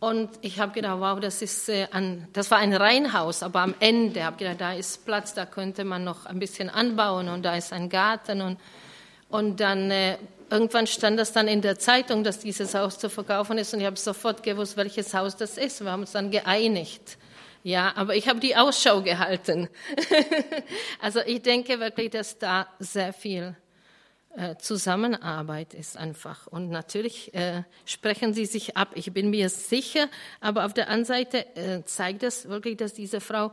Und ich habe gedacht, wow, das ist äh, ein, das war ein Reihenhaus, aber am Ende habe ich gedacht, da ist Platz, da könnte man noch ein bisschen anbauen und da ist ein Garten und und dann äh, irgendwann stand das dann in der Zeitung, dass dieses Haus zu verkaufen ist und ich habe sofort gewusst, welches Haus das ist. Wir haben uns dann geeinigt. Ja, aber ich habe die Ausschau gehalten. *laughs* also ich denke wirklich, dass da sehr viel Zusammenarbeit ist einfach. Und natürlich äh, sprechen sie sich ab. Ich bin mir sicher, aber auf der anderen Seite äh, zeigt es wirklich, dass diese Frau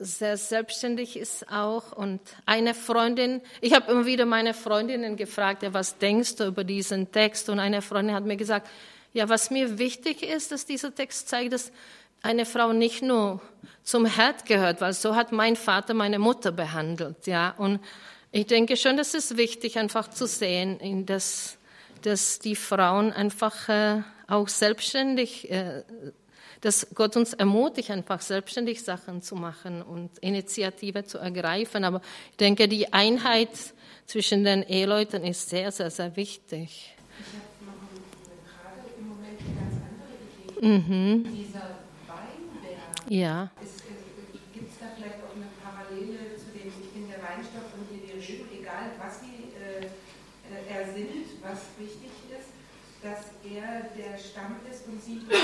sehr selbstständig ist auch. Und eine Freundin, ich habe immer wieder meine Freundinnen gefragt, ja, was denkst du über diesen Text? Und eine Freundin hat mir gesagt, ja, was mir wichtig ist, dass dieser Text zeigt, dass eine Frau nicht nur zum Herd gehört, weil so hat mein Vater meine Mutter behandelt, ja. Und ich denke schon, das ist wichtig, einfach zu sehen, dass, dass die Frauen einfach äh, auch selbstständig, äh, dass Gott uns ermutigt, einfach selbstständig Sachen zu machen und Initiative zu ergreifen. Aber ich denke, die Einheit zwischen den Eheleuten ist sehr, sehr, sehr wichtig. Ich habe noch gerade im Moment eine ganz andere Idee. Mhm. Dieser ja. Gibt es da vielleicht auch eine Parallele zu dem, ich bin der Weinstock und hier die Rebe, egal was äh, äh, wichtig ist, dass er der Stamm ist und sie die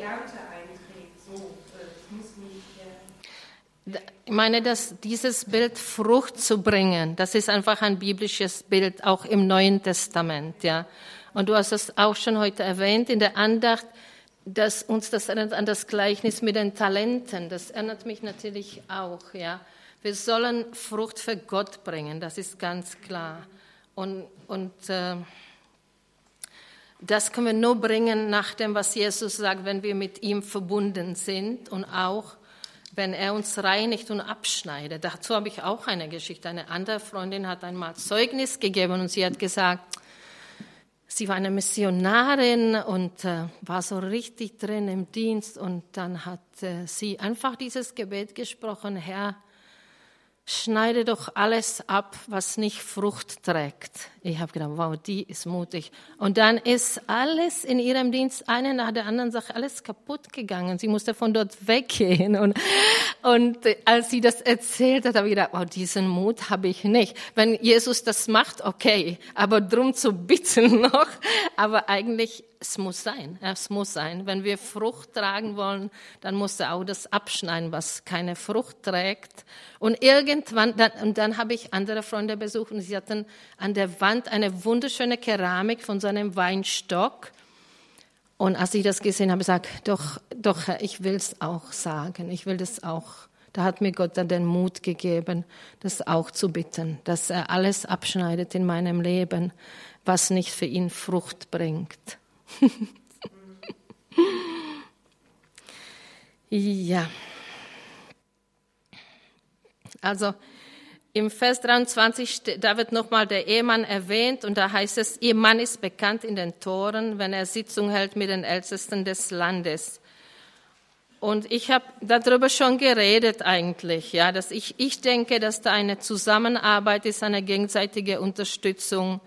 Ernte einträgt. So, es muss nicht ich meine, dass dieses Bild Frucht zu bringen, das ist einfach ein biblisches Bild, auch im Neuen Testament, ja. Und du hast es auch schon heute erwähnt in der Andacht, dass uns das erinnert an das Gleichnis mit den Talenten. Das erinnert mich natürlich auch, ja. Wir sollen Frucht für Gott bringen, das ist ganz klar. Und, und äh, das können wir nur bringen nach dem, was Jesus sagt, wenn wir mit ihm verbunden sind und auch wenn er uns reinigt und abschneidet. Dazu habe ich auch eine Geschichte. Eine andere Freundin hat einmal Zeugnis gegeben und sie hat gesagt, sie war eine Missionarin und äh, war so richtig drin im Dienst und dann hat äh, sie einfach dieses Gebet gesprochen, Herr, schneide doch alles ab, was nicht Frucht trägt. Ich habe gedacht, wow, die ist mutig. Und dann ist alles in ihrem Dienst, eine nach der anderen Sache, alles kaputt gegangen. Sie musste von dort weggehen. Und, und als sie das erzählt hat, habe ich gedacht, wow, diesen Mut habe ich nicht. Wenn Jesus das macht, okay, aber drum zu bitten *laughs* noch, aber eigentlich es muss sein, es muss sein. Wenn wir Frucht tragen wollen, dann muss er auch das abschneiden, was keine Frucht trägt. Und irgendwann, dann, und dann habe ich andere Freunde besucht und sie hatten an der Wand eine wunderschöne Keramik von so einem Weinstock. Und als ich das gesehen habe, gesagt, doch, doch, ich will es auch sagen, ich will das auch. Da hat mir Gott dann den Mut gegeben, das auch zu bitten, dass er alles abschneidet in meinem Leben, was nicht für ihn Frucht bringt. *laughs* ja. Also im Vers 23, da wird nochmal der Ehemann erwähnt und da heißt es, ihr Mann ist bekannt in den Toren, wenn er Sitzung hält mit den Ältesten des Landes. Und ich habe darüber schon geredet eigentlich, ja, dass ich, ich denke, dass da eine Zusammenarbeit ist, eine gegenseitige Unterstützung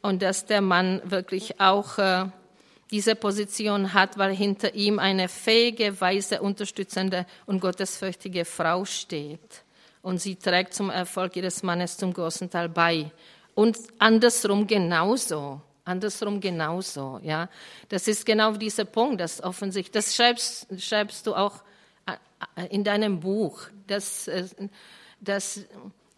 und dass der Mann wirklich auch äh, diese Position hat, weil hinter ihm eine fähige, weise, unterstützende und gottesfürchtige Frau steht. Und sie trägt zum Erfolg ihres Mannes zum großen Teil bei. Und andersrum genauso. Andersrum genauso, ja. Das ist genau dieser Punkt, das offensichtlich, das schreibst, schreibst du auch äh, in deinem Buch, dass, äh, dass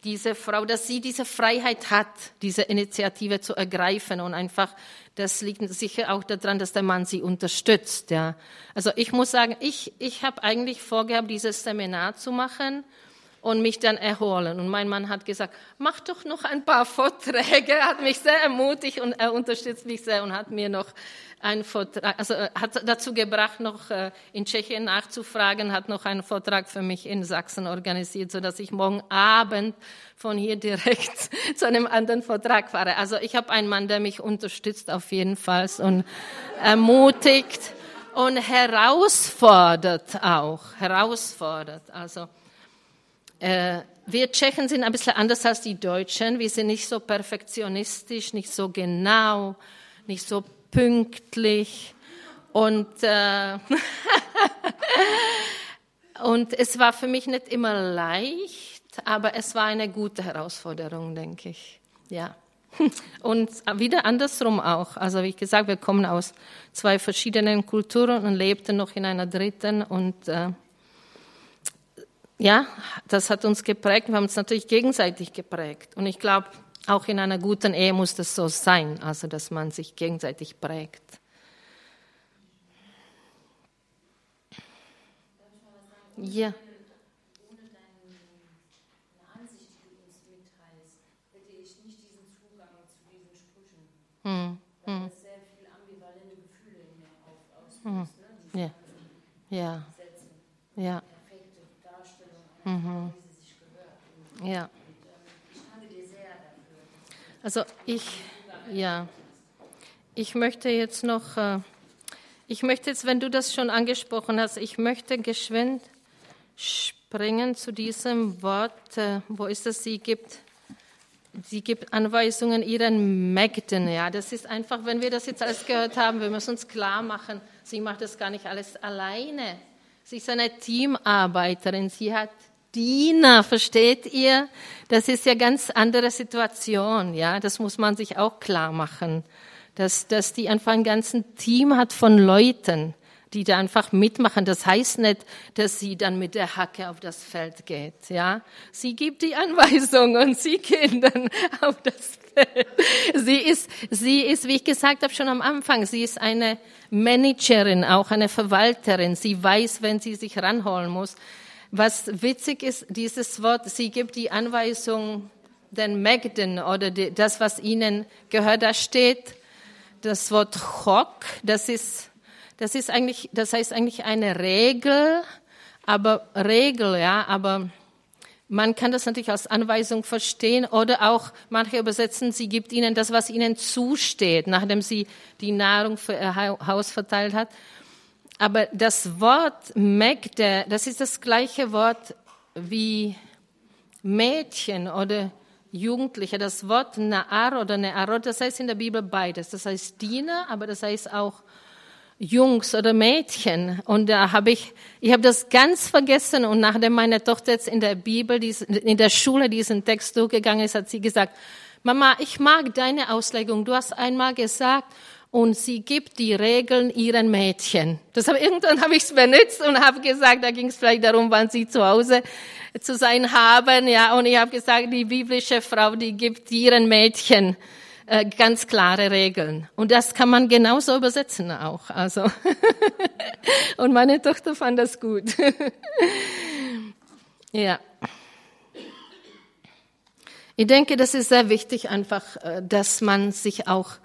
diese Frau, dass sie diese Freiheit hat, diese Initiative zu ergreifen und einfach, das liegt sicher auch daran, dass der Mann sie unterstützt. Ja. Also ich muss sagen, ich, ich habe eigentlich vorgehabt, dieses Seminar zu machen und mich dann erholen. Und mein Mann hat gesagt, mach doch noch ein paar Vorträge, er hat mich sehr ermutigt und er unterstützt mich sehr und hat mir noch einen Vortrag, also äh, hat dazu gebracht, noch äh, in Tschechien nachzufragen, hat noch einen Vortrag für mich in Sachsen organisiert, so dass ich morgen Abend von hier direkt *laughs* zu einem anderen Vortrag fahre. Also ich habe einen Mann, der mich unterstützt auf jeden Fall und ermutigt und herausfordert auch, herausfordert. Also äh, wir Tschechen sind ein bisschen anders als die Deutschen. Wir sind nicht so perfektionistisch, nicht so genau, nicht so pünktlich. Und, äh, *laughs* und es war für mich nicht immer leicht, aber es war eine gute Herausforderung, denke ich. Ja. *laughs* Und wieder andersrum auch. Also wie gesagt, wir kommen aus zwei verschiedenen Kulturen und lebten noch in einer dritten und äh, ja, das hat uns geprägt. Wir haben uns natürlich gegenseitig geprägt. Und ich glaube, auch in einer guten Ehe muss das so sein, also dass man sich gegenseitig prägt. Ja. Hm, hm. Hm. Ja. Ja. Ja. Mhm. Ja. Also ich, ja, ich möchte jetzt noch, äh, ich möchte jetzt, wenn du das schon angesprochen hast, ich möchte geschwind springen zu diesem Wort, äh, wo ist es, sie gibt, sie gibt Anweisungen ihren Mägden, ja, das ist einfach, wenn wir das jetzt alles gehört haben, wir müssen uns klar machen, sie macht das gar nicht alles alleine. Sie ist eine Teamarbeiterin, sie hat Diener, versteht ihr? Das ist ja ganz andere Situation, ja. Das muss man sich auch klar machen, dass, dass die einfach ein ganzes Team hat von Leuten, die da einfach mitmachen. Das heißt nicht, dass sie dann mit der Hacke auf das Feld geht, ja. Sie gibt die Anweisung und sie gehen dann *laughs* auf das Feld. Sie ist, sie ist, wie ich gesagt habe schon am Anfang, sie ist eine Managerin, auch eine Verwalterin. Sie weiß, wenn sie sich ranholen muss. Was witzig ist, dieses Wort, sie gibt die Anweisung den Mägden oder die, das, was ihnen gehört, da steht das Wort Chok, das ist das ist eigentlich, das heißt eigentlich eine Regel, aber Regel, ja, aber man kann das natürlich als Anweisung verstehen oder auch manche übersetzen, sie gibt ihnen das, was ihnen zusteht, nachdem sie die Nahrung für ihr Haus verteilt hat. Aber das Wort Mägde, das ist das gleiche Wort wie Mädchen oder Jugendliche. Das Wort Naar oder Nearot, das heißt in der Bibel beides. Das heißt Diener, aber das heißt auch Jungs oder Mädchen. Und da habe ich, ich habe das ganz vergessen. Und nachdem meine Tochter jetzt in der Bibel, in der Schule diesen Text durchgegangen ist, hat sie gesagt, Mama, ich mag deine Auslegung. Du hast einmal gesagt, und sie gibt die Regeln ihren Mädchen. Das habe, irgendwann habe ich es benutzt und habe gesagt, da ging es vielleicht darum, wann sie zu Hause zu sein haben. Ja, und ich habe gesagt, die biblische Frau, die gibt ihren Mädchen äh, ganz klare Regeln. Und das kann man genauso übersetzen auch. Also *laughs* und meine Tochter fand das gut. *laughs* ja. Ich denke, das ist sehr wichtig, einfach, äh, dass man sich auch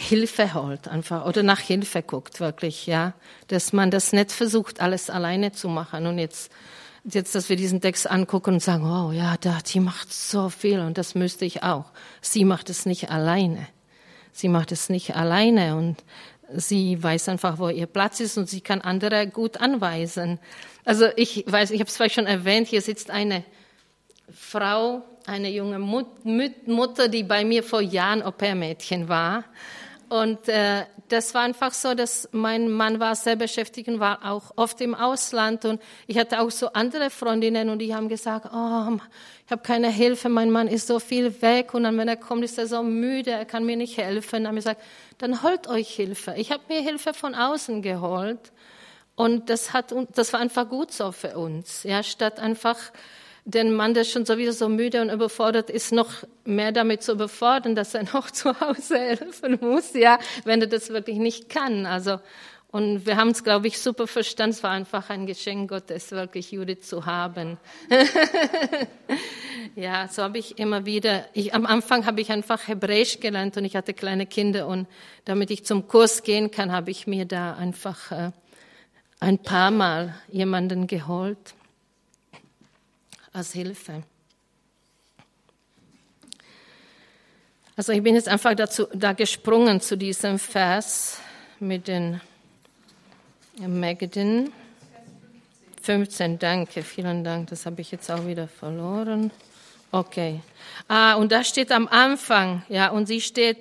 Hilfe holt, einfach oder nach Hilfe guckt, wirklich, ja, dass man das nicht versucht, alles alleine zu machen und jetzt jetzt, dass wir diesen Text angucken und sagen, oh ja, da, die macht so viel und das müsste ich auch. Sie macht es nicht alleine. Sie macht es nicht alleine und sie weiß einfach, wo ihr Platz ist und sie kann andere gut anweisen. Also ich weiß, ich habe es vielleicht schon erwähnt, hier sitzt eine Frau, eine junge Mut Mutter, die bei mir vor Jahren Au-pair-Mädchen war. Und äh, das war einfach so, dass mein Mann war sehr beschäftigt und war auch oft im Ausland. Und ich hatte auch so andere Freundinnen und die haben gesagt, oh, ich habe keine Hilfe, mein Mann ist so viel weg. Und dann, wenn er kommt, ist er so müde, er kann mir nicht helfen. Dann haben wir gesagt, dann holt euch Hilfe. Ich habe mir Hilfe von außen geholt. Und das, hat, das war einfach gut so für uns. Ja, statt einfach den Mann, der schon sowieso so müde und überfordert ist, noch mehr damit zu überfordern, dass er *laughs* noch zu Hause helfen muss, ja, wenn er das wirklich nicht kann. Also, und wir haben es, glaube ich, super verstanden. Es war einfach ein Geschenk Gottes, wirklich Judith zu haben. *laughs* ja, so habe ich immer wieder, ich, am Anfang habe ich einfach Hebräisch gelernt und ich hatte kleine Kinder und damit ich zum Kurs gehen kann, habe ich mir da einfach äh, ein paar Mal jemanden geholt als Hilfe. Also ich bin jetzt einfach dazu, da gesprungen zu diesem Vers mit den Mägden. 15, danke, vielen Dank. Das habe ich jetzt auch wieder verloren. Okay. Ah, und da steht am Anfang, ja, und sie steht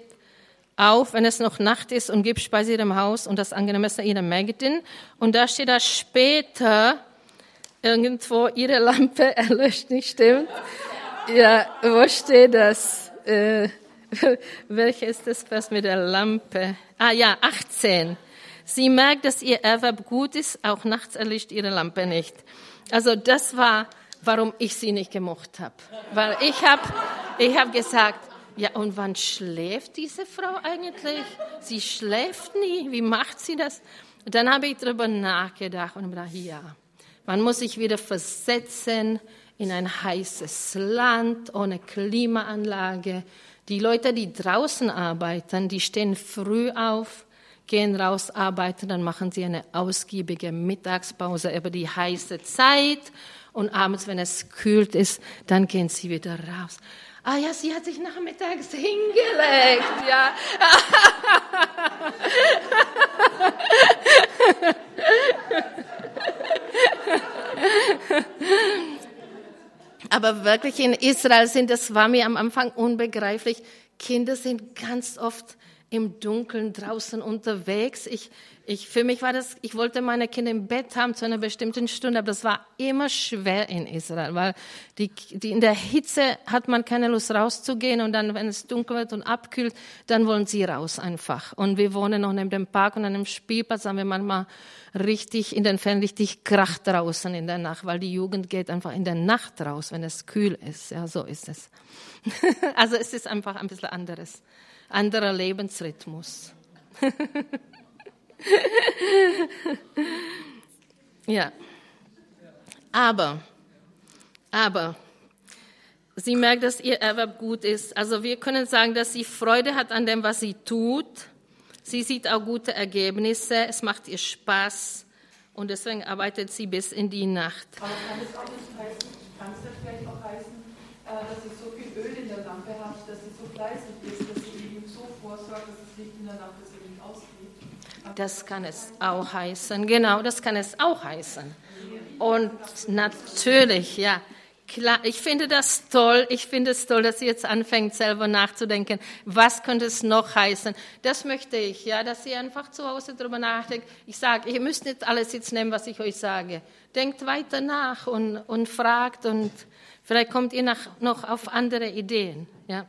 auf, wenn es noch Nacht ist und gibt Speise ihrem Haus und das Angemessene ihrer Mägden. Und da steht da später, irgendwo ihre Lampe *laughs* erlöscht, nicht stimmt? Ja, wo steht das? Äh, *laughs* welche ist das Vers mit der Lampe? Ah ja, 18. Sie merkt, dass ihr Erwerb gut ist, auch nachts erlischt ihre Lampe nicht. Also das war, warum ich sie nicht gemocht habe. Weil ich habe ich hab gesagt, ja, und wann schläft diese Frau eigentlich? Sie schläft nie. Wie macht sie das? Und dann habe ich darüber nachgedacht und gedacht, ja, man muss sich wieder versetzen in ein heißes Land ohne Klimaanlage. Die Leute, die draußen arbeiten, die stehen früh auf, gehen raus arbeiten, dann machen sie eine ausgiebige Mittagspause über die heiße Zeit und abends, wenn es kühlt ist, dann gehen sie wieder raus. Ah ja, sie hat sich nachmittags *laughs* hingelegt, ja. *laughs* *laughs* Aber wirklich in Israel sind, das war mir am Anfang unbegreiflich, Kinder sind ganz oft im Dunkeln draußen unterwegs. Ich, ich, für mich war das, ich wollte meine Kinder im Bett haben zu einer bestimmten Stunde, aber das war immer schwer in Israel, weil die, die, in der Hitze hat man keine Lust rauszugehen und dann, wenn es dunkel wird und abkühlt, dann wollen sie raus einfach. Und wir wohnen noch neben dem Park und einem Spielplatz haben wir manchmal richtig in den Ferien richtig Krach draußen in der Nacht, weil die Jugend geht einfach in der Nacht raus, wenn es kühl ist. Ja, so ist es. *laughs* also es ist einfach ein bisschen anderes anderer Lebensrhythmus. *laughs* *laughs* ja. Aber, aber, sie merkt, dass ihr Erwerb gut ist. Also wir können sagen, dass sie Freude hat an dem, was sie tut. Sie sieht auch gute Ergebnisse. Es macht ihr Spaß. Und deswegen arbeitet sie bis in die Nacht. Aber kann es auch nicht heißen, kann es vielleicht auch heißen, äh, dass sie so viel Öl in der Lampe hat, dass sie so fleißig ist, dass sie vorsorgt, dass das Licht in der Nacht nicht ausgeht. Das kann es auch heißen, genau, das kann es auch heißen. Und natürlich, ja, klar, ich finde das toll. Ich finde es toll, dass sie jetzt anfängt, selber nachzudenken. Was könnte es noch heißen? Das möchte ich, ja, dass sie einfach zu Hause darüber nachdenkt. Ich sage, ihr müsst nicht alles jetzt nehmen, was ich euch sage. Denkt weiter nach und, und fragt und vielleicht kommt ihr nach, noch auf andere Ideen, ja.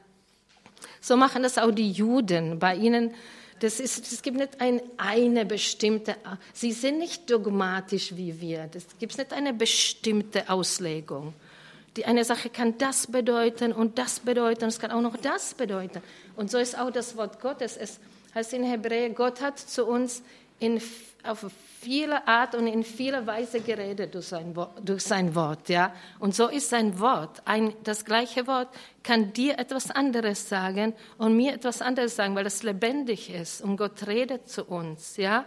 So machen das auch die Juden. Bei ihnen, das ist, es gibt nicht ein, eine bestimmte, sie sind nicht dogmatisch wie wir. Es gibt nicht eine bestimmte Auslegung. Die eine Sache kann das bedeuten und das bedeuten, es kann auch noch das bedeuten. Und so ist auch das Wort Gottes. Es heißt in Hebräer, Gott hat zu uns in, auf viele Art und in vieler Weise geredet durch sein, durch sein Wort, ja. Und so ist sein Wort. Ein, das gleiche Wort kann dir etwas anderes sagen und mir etwas anderes sagen, weil es lebendig ist und Gott redet zu uns, ja.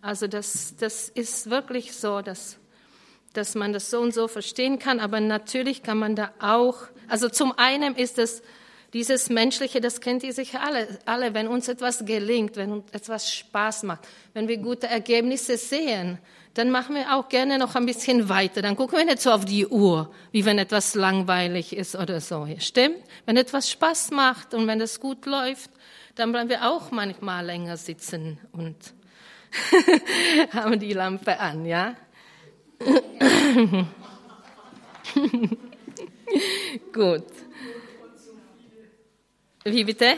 Also das, das ist wirklich so, dass, dass man das so und so verstehen kann, aber natürlich kann man da auch, also zum einen ist es dieses Menschliche, das kennt ihr sicher alle, alle, wenn uns etwas gelingt, wenn uns etwas Spaß macht, wenn wir gute Ergebnisse sehen, dann machen wir auch gerne noch ein bisschen weiter. Dann gucken wir nicht so auf die Uhr, wie wenn etwas langweilig ist oder so. Stimmt? Wenn etwas Spaß macht und wenn es gut läuft, dann bleiben wir auch manchmal länger sitzen und *laughs* haben die Lampe an, ja? *laughs* Gut. Wie bitte?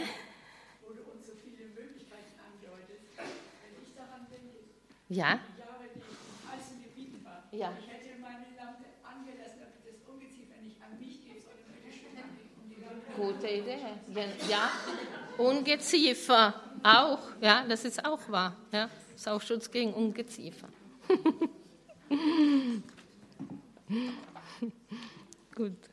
Ja. Ja. Ich hätte meine Lampe angelassen, damit das Ungeziefer nicht an mich geht, sondern bitte schön Gute Idee. Ja, Ungeziefer auch. Ja, das ist auch wahr. Ja, ist auch Schutz gegen Ungeziefer. *laughs* Gut.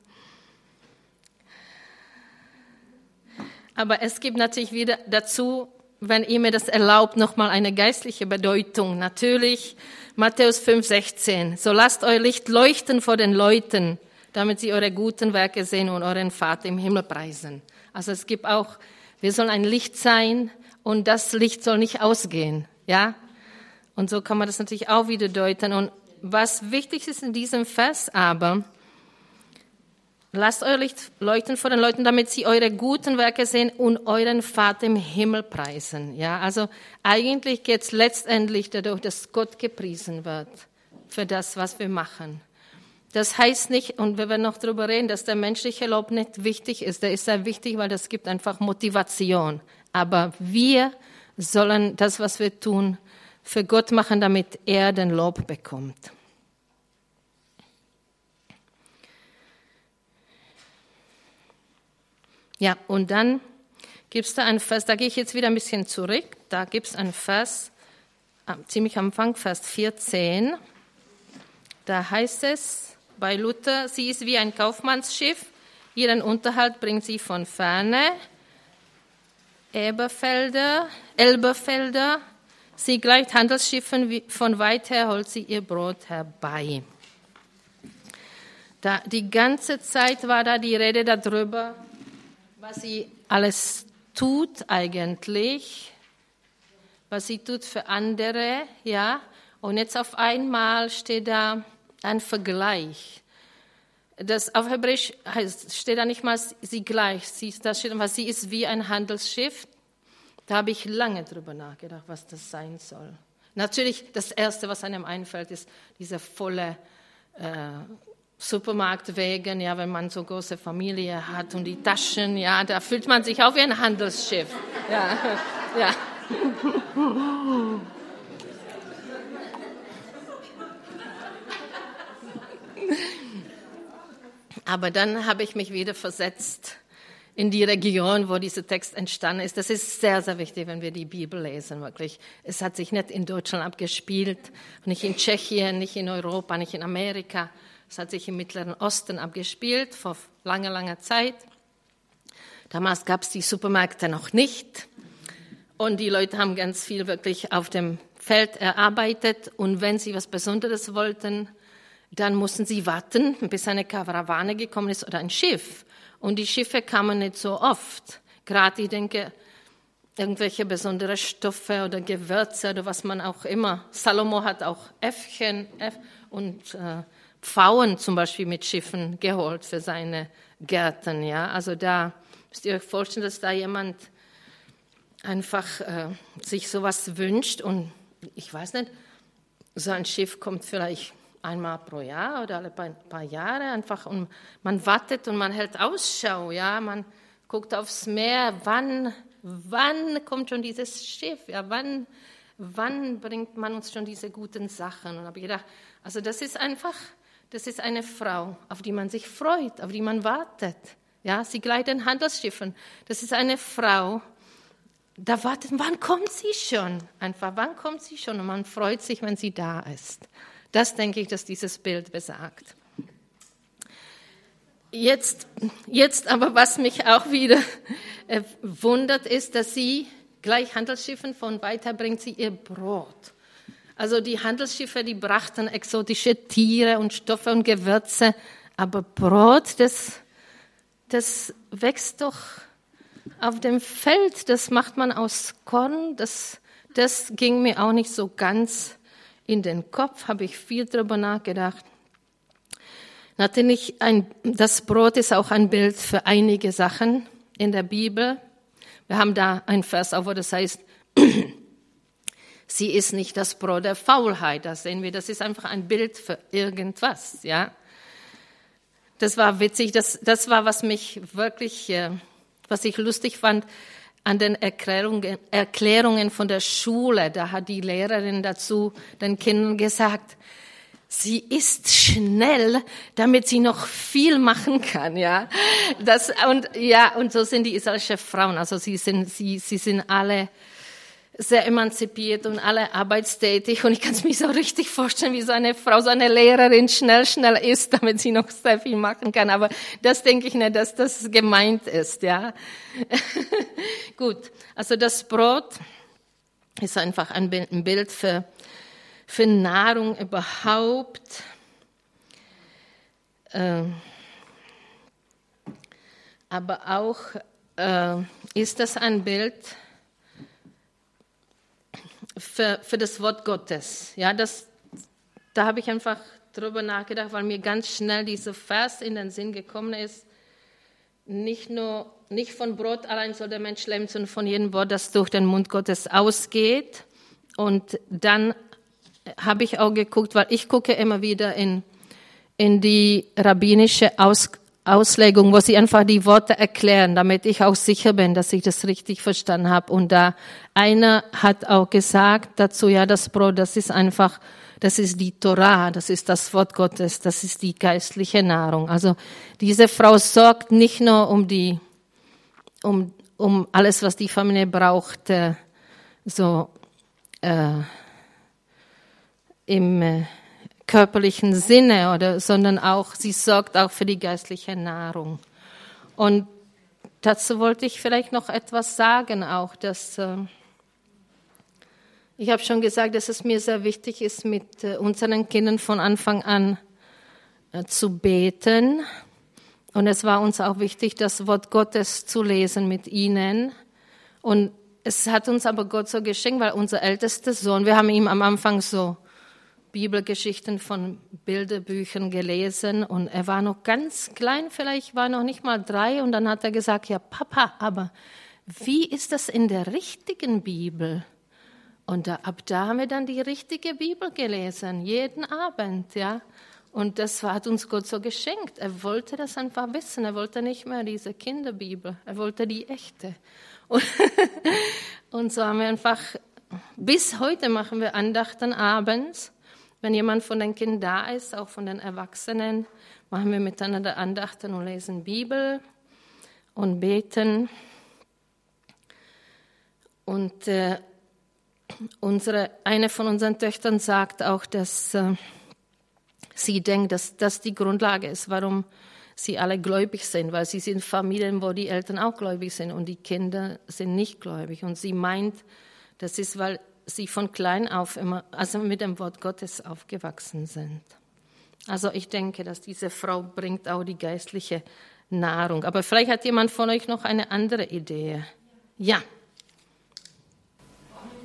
Aber es gibt natürlich wieder dazu, wenn ihr mir das erlaubt, nochmal eine geistliche Bedeutung. Natürlich Matthäus 5, 16. So lasst euer Licht leuchten vor den Leuten, damit sie eure guten Werke sehen und euren Vater im Himmel preisen. Also es gibt auch, wir sollen ein Licht sein und das Licht soll nicht ausgehen. Ja? Und so kann man das natürlich auch wieder deuten. Und was wichtig ist in diesem Vers aber, Lasst euer Licht leuchten vor den Leuten, damit sie eure guten Werke sehen und euren Vater im Himmel preisen. Ja, also eigentlich geht es letztendlich dadurch, dass Gott gepriesen wird für das, was wir machen. Das heißt nicht, und wir werden noch darüber reden, dass der menschliche Lob nicht wichtig ist. Der ist sehr wichtig, weil das gibt einfach Motivation. Aber wir sollen das, was wir tun, für Gott machen, damit er den Lob bekommt. Ja, und dann gibt es da ein Vers, da gehe ich jetzt wieder ein bisschen zurück, da gibt es ein Vers, ziemlich am Anfang, Vers 14, da heißt es bei Luther, sie ist wie ein Kaufmannsschiff, ihren Unterhalt bringt sie von ferne, Elberfelder, Elberfelder, sie gleicht Handelsschiffen, von weit her holt sie ihr Brot herbei. Da, die ganze Zeit war da die Rede darüber, was sie alles tut eigentlich, was sie tut für andere, ja. Und jetzt auf einmal steht da ein Vergleich. Das auf Hebräisch heißt, steht da nicht mal sie gleich, sie, da steht, was sie ist wie ein Handelsschiff. Da habe ich lange drüber nachgedacht, was das sein soll. Natürlich, das Erste, was einem einfällt, ist diese volle äh, Supermarktwegen, ja, wenn man so große Familie hat und die Taschen, ja, da fühlt man sich auch wie ein Handelsschiff. Ja, *laughs* ja. Aber dann habe ich mich wieder versetzt in die Region, wo dieser Text entstanden ist. Das ist sehr, sehr wichtig, wenn wir die Bibel lesen, wirklich. Es hat sich nicht in Deutschland abgespielt, nicht in Tschechien, nicht in Europa, nicht in Amerika. Es hat sich im Mittleren Osten abgespielt, vor langer, langer Zeit. Damals gab es die Supermärkte noch nicht. Und die Leute haben ganz viel wirklich auf dem Feld erarbeitet. Und wenn sie was Besonderes wollten, dann mussten sie warten, bis eine Karawane gekommen ist oder ein Schiff. Und die Schiffe kamen nicht so oft. Gerade, ich denke, irgendwelche besondere Stoffe oder Gewürze oder was man auch immer. Salomo hat auch Äffchen und äh, Pfauen zum Beispiel mit Schiffen geholt für seine Gärten. Ja, also da müsst ihr euch vorstellen, dass da jemand einfach äh, sich sowas wünscht und ich weiß nicht, so ein Schiff kommt vielleicht einmal pro Jahr oder alle paar, paar Jahre einfach und man wartet und man hält Ausschau, ja, man guckt aufs Meer, wann, wann kommt schon dieses Schiff, ja, wann, wann bringt man uns schon diese guten Sachen? Und habe gedacht, also das ist einfach, das ist eine Frau, auf die man sich freut, auf die man wartet. Ja, sie gleitet in Handelsschiffen. Das ist eine Frau, da wartet, wann kommt sie schon? Einfach, wann kommt sie schon? Und man freut sich, wenn sie da ist. Das denke ich, dass dieses Bild besagt. Jetzt, jetzt aber, was mich auch wieder äh, wundert, ist, dass sie gleich Handelsschiffen von weiter bringt sie ihr Brot. Also die Handelsschiffe, die brachten exotische Tiere und Stoffe und Gewürze, aber Brot, das, das wächst doch auf dem Feld, das macht man aus Korn, das, das ging mir auch nicht so ganz in den Kopf, habe ich viel darüber nachgedacht. Natürlich, ein, das Brot ist auch ein Bild für einige Sachen in der Bibel. Wir haben da ein Vers, wo das heißt, *clears throat* sie ist nicht das Brot der Faulheit. Da sehen wir, das ist einfach ein Bild für irgendwas, ja. Das war witzig, das, das war, was mich wirklich, äh, was ich lustig fand an den Erklärungen, Erklärungen von der Schule. Da hat die Lehrerin dazu den Kindern gesagt, sie ist schnell, damit sie noch viel machen kann, ja. Das, und, ja, und so sind die israelischen Frauen. Also sie sind, sie, sie sind alle sehr emanzipiert und alle arbeitstätig. Und ich kann es mir so richtig vorstellen, wie so eine Frau, so Lehrerin schnell, schnell ist, damit sie noch sehr viel machen kann. Aber das denke ich nicht, dass das gemeint ist, ja. *laughs* Gut. Also das Brot ist einfach ein Bild für, für Nahrung überhaupt. Äh, aber auch äh, ist das ein Bild für, für das Wort Gottes. Ja, das, da habe ich einfach drüber nachgedacht, weil mir ganz schnell dieser Vers in den Sinn gekommen ist. Nicht nur, nicht von Brot allein soll der Mensch leben, sondern von jedem Wort, das durch den Mund Gottes ausgeht. Und dann habe ich auch geguckt, weil ich gucke immer wieder in, in die rabbinische Aus, Auslegung, wo sie einfach die Worte erklären, damit ich auch sicher bin, dass ich das richtig verstanden habe. Und da einer hat auch gesagt dazu, ja, das Brot, das ist einfach, das ist die Torah, das ist das Wort Gottes, das ist die geistliche Nahrung. Also diese Frau sorgt nicht nur um die, um, um alles, was die Familie braucht, so äh, im äh, körperlichen Sinne oder, sondern auch, sie sorgt auch für die geistliche Nahrung. Und dazu wollte ich vielleicht noch etwas sagen auch, dass, äh, ich habe schon gesagt, dass es mir sehr wichtig ist, mit äh, unseren Kindern von Anfang an äh, zu beten. Und es war uns auch wichtig, das Wort Gottes zu lesen mit ihnen. Und es hat uns aber Gott so geschenkt, weil unser ältester Sohn, wir haben ihm am Anfang so Bibelgeschichten von Bilderbüchern gelesen und er war noch ganz klein, vielleicht war noch nicht mal drei und dann hat er gesagt, ja Papa, aber wie ist das in der richtigen Bibel? Und ab da haben wir dann die richtige Bibel gelesen, jeden Abend, ja. Und das hat uns Gott so geschenkt. Er wollte das einfach wissen. Er wollte nicht mehr diese Kinderbibel. Er wollte die echte. Und, *laughs* und so haben wir einfach, bis heute machen wir Andachten abends. Wenn jemand von den Kindern da ist, auch von den Erwachsenen, machen wir miteinander Andachten und lesen Bibel und beten. Und äh, unsere, eine von unseren Töchtern sagt auch, dass äh, sie denkt, dass das die Grundlage ist, warum sie alle gläubig sind, weil sie sind Familien, wo die Eltern auch gläubig sind und die Kinder sind nicht gläubig. Und sie meint, das ist, weil sie von klein auf immer, also mit dem Wort Gottes aufgewachsen sind. Also ich denke, dass diese Frau bringt auch die geistliche Nahrung. Aber vielleicht hat jemand von euch noch eine andere Idee. Ja.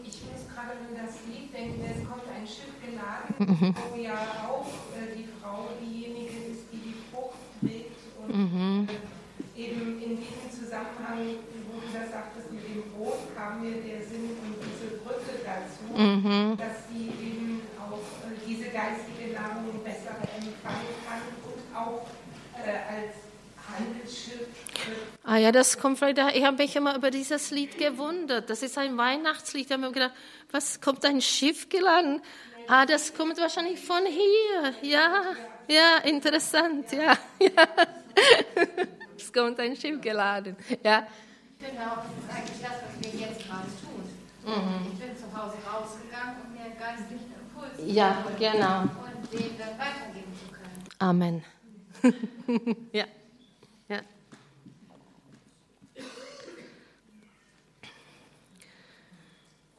Ich muss gerade an das Lied denken, es kommt ein Schiff geladen, mhm. wo ja auch äh, die Frau diejenige ist, die die Frucht trägt. Und mhm. äh, eben in diesem Zusammenhang, wo du das sagtest, mit dem Brot kam mir der Sinn und dazu, mhm. dass sie eben auch äh, diese geistige Nahrung besser empfangen kann und auch äh, als Ah ja, das kommt vielleicht daher. Ich habe mich immer über dieses Lied gewundert. Das ist ein Weihnachtslied. Ich habe mir gedacht, was kommt ein Schiff geladen? Ah, das kommt wahrscheinlich von hier. Ja, ja, interessant. Ja, *laughs* ja. Es kommt ein Schiff geladen. Ja. Genau, das ist eigentlich das, was wir jetzt gerade tun. Mhm. Ich bin zu Hause rausgegangen, um mir geistlichen Impuls ja, zu genau. und den dann weitergeben zu können. Amen. *laughs* ja. Ja.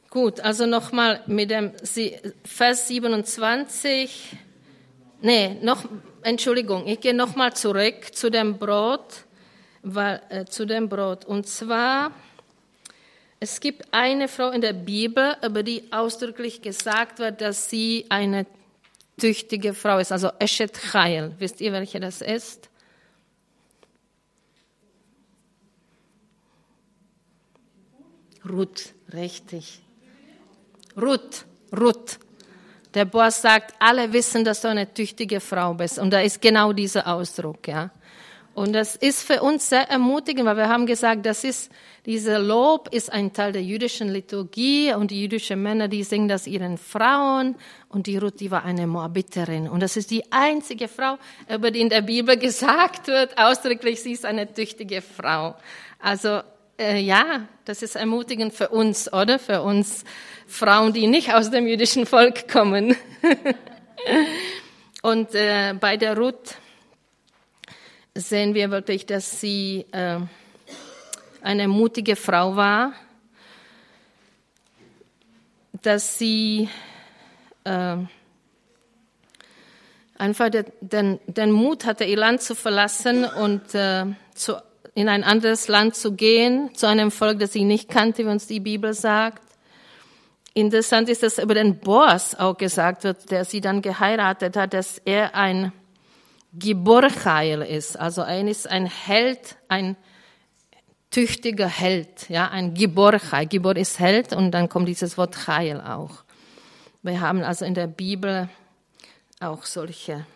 Gut, also nochmal mit dem Vers 27. Nee, noch, Entschuldigung, ich gehe nochmal zurück zu dem Brot, weil, äh, zu dem Brot. Und zwar, es gibt eine Frau in der Bibel, über die ausdrücklich gesagt wird, dass sie eine tüchtige Frau ist, also Eshet Chayil. Wisst ihr, welche das ist? Ruth, richtig. Ruth, Ruth. Der Boas sagt, alle wissen, dass du eine tüchtige Frau bist. Und da ist genau dieser Ausdruck, ja. Und das ist für uns sehr ermutigend, weil wir haben gesagt, das ist, dieser Lob ist ein Teil der jüdischen Liturgie und die jüdischen Männer, die singen das ihren Frauen und die Ruth, die war eine Moabiterin. Und das ist die einzige Frau, über die in der Bibel *laughs* gesagt wird, ausdrücklich, sie ist eine tüchtige Frau. Also äh, ja, das ist ermutigend für uns, oder? Für uns Frauen, die nicht aus dem jüdischen Volk kommen. *laughs* Und äh, bei der Ruth sehen wir wirklich, dass sie äh, eine mutige Frau war, dass sie äh, einfach den, den, Mut hatte, ihr Land zu verlassen und äh, zu in ein anderes Land zu gehen, zu einem Volk, das sie nicht kannte, wie uns die Bibel sagt. Interessant ist, dass über den Boas auch gesagt wird, der sie dann geheiratet hat, dass er ein Giborchail ist. Also er ist ein Held, ein tüchtiger Held, ja, ein Giborchail. Gibor ist Held und dann kommt dieses Wort Chail auch. Wir haben also in der Bibel auch solche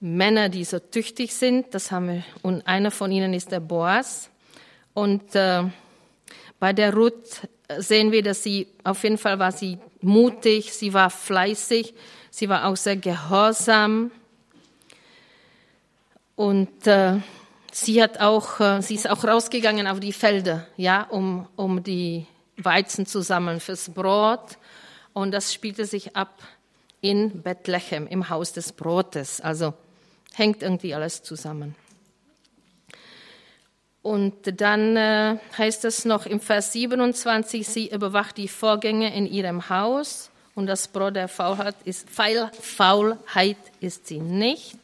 Männer, die so tüchtig sind. Das haben wir, und einer von ihnen ist der Boas. Und äh, bei der Ruth sehen wir, dass sie, auf jeden Fall war sie mutig, sie war fleißig, sie war auch sehr gehorsam. Und äh, sie hat auch, äh, sie ist auch rausgegangen auf die Felder, ja, um, um die Weizen zu sammeln fürs Brot. Und das spielte sich ab in Bethlehem, im Haus des Brotes. Also hängt irgendwie alles zusammen. Und dann äh, heißt es noch im Vers 27, sie überwacht die Vorgänge in ihrem Haus und das Brot der Faulheit ist, Faulheit ist sie nicht.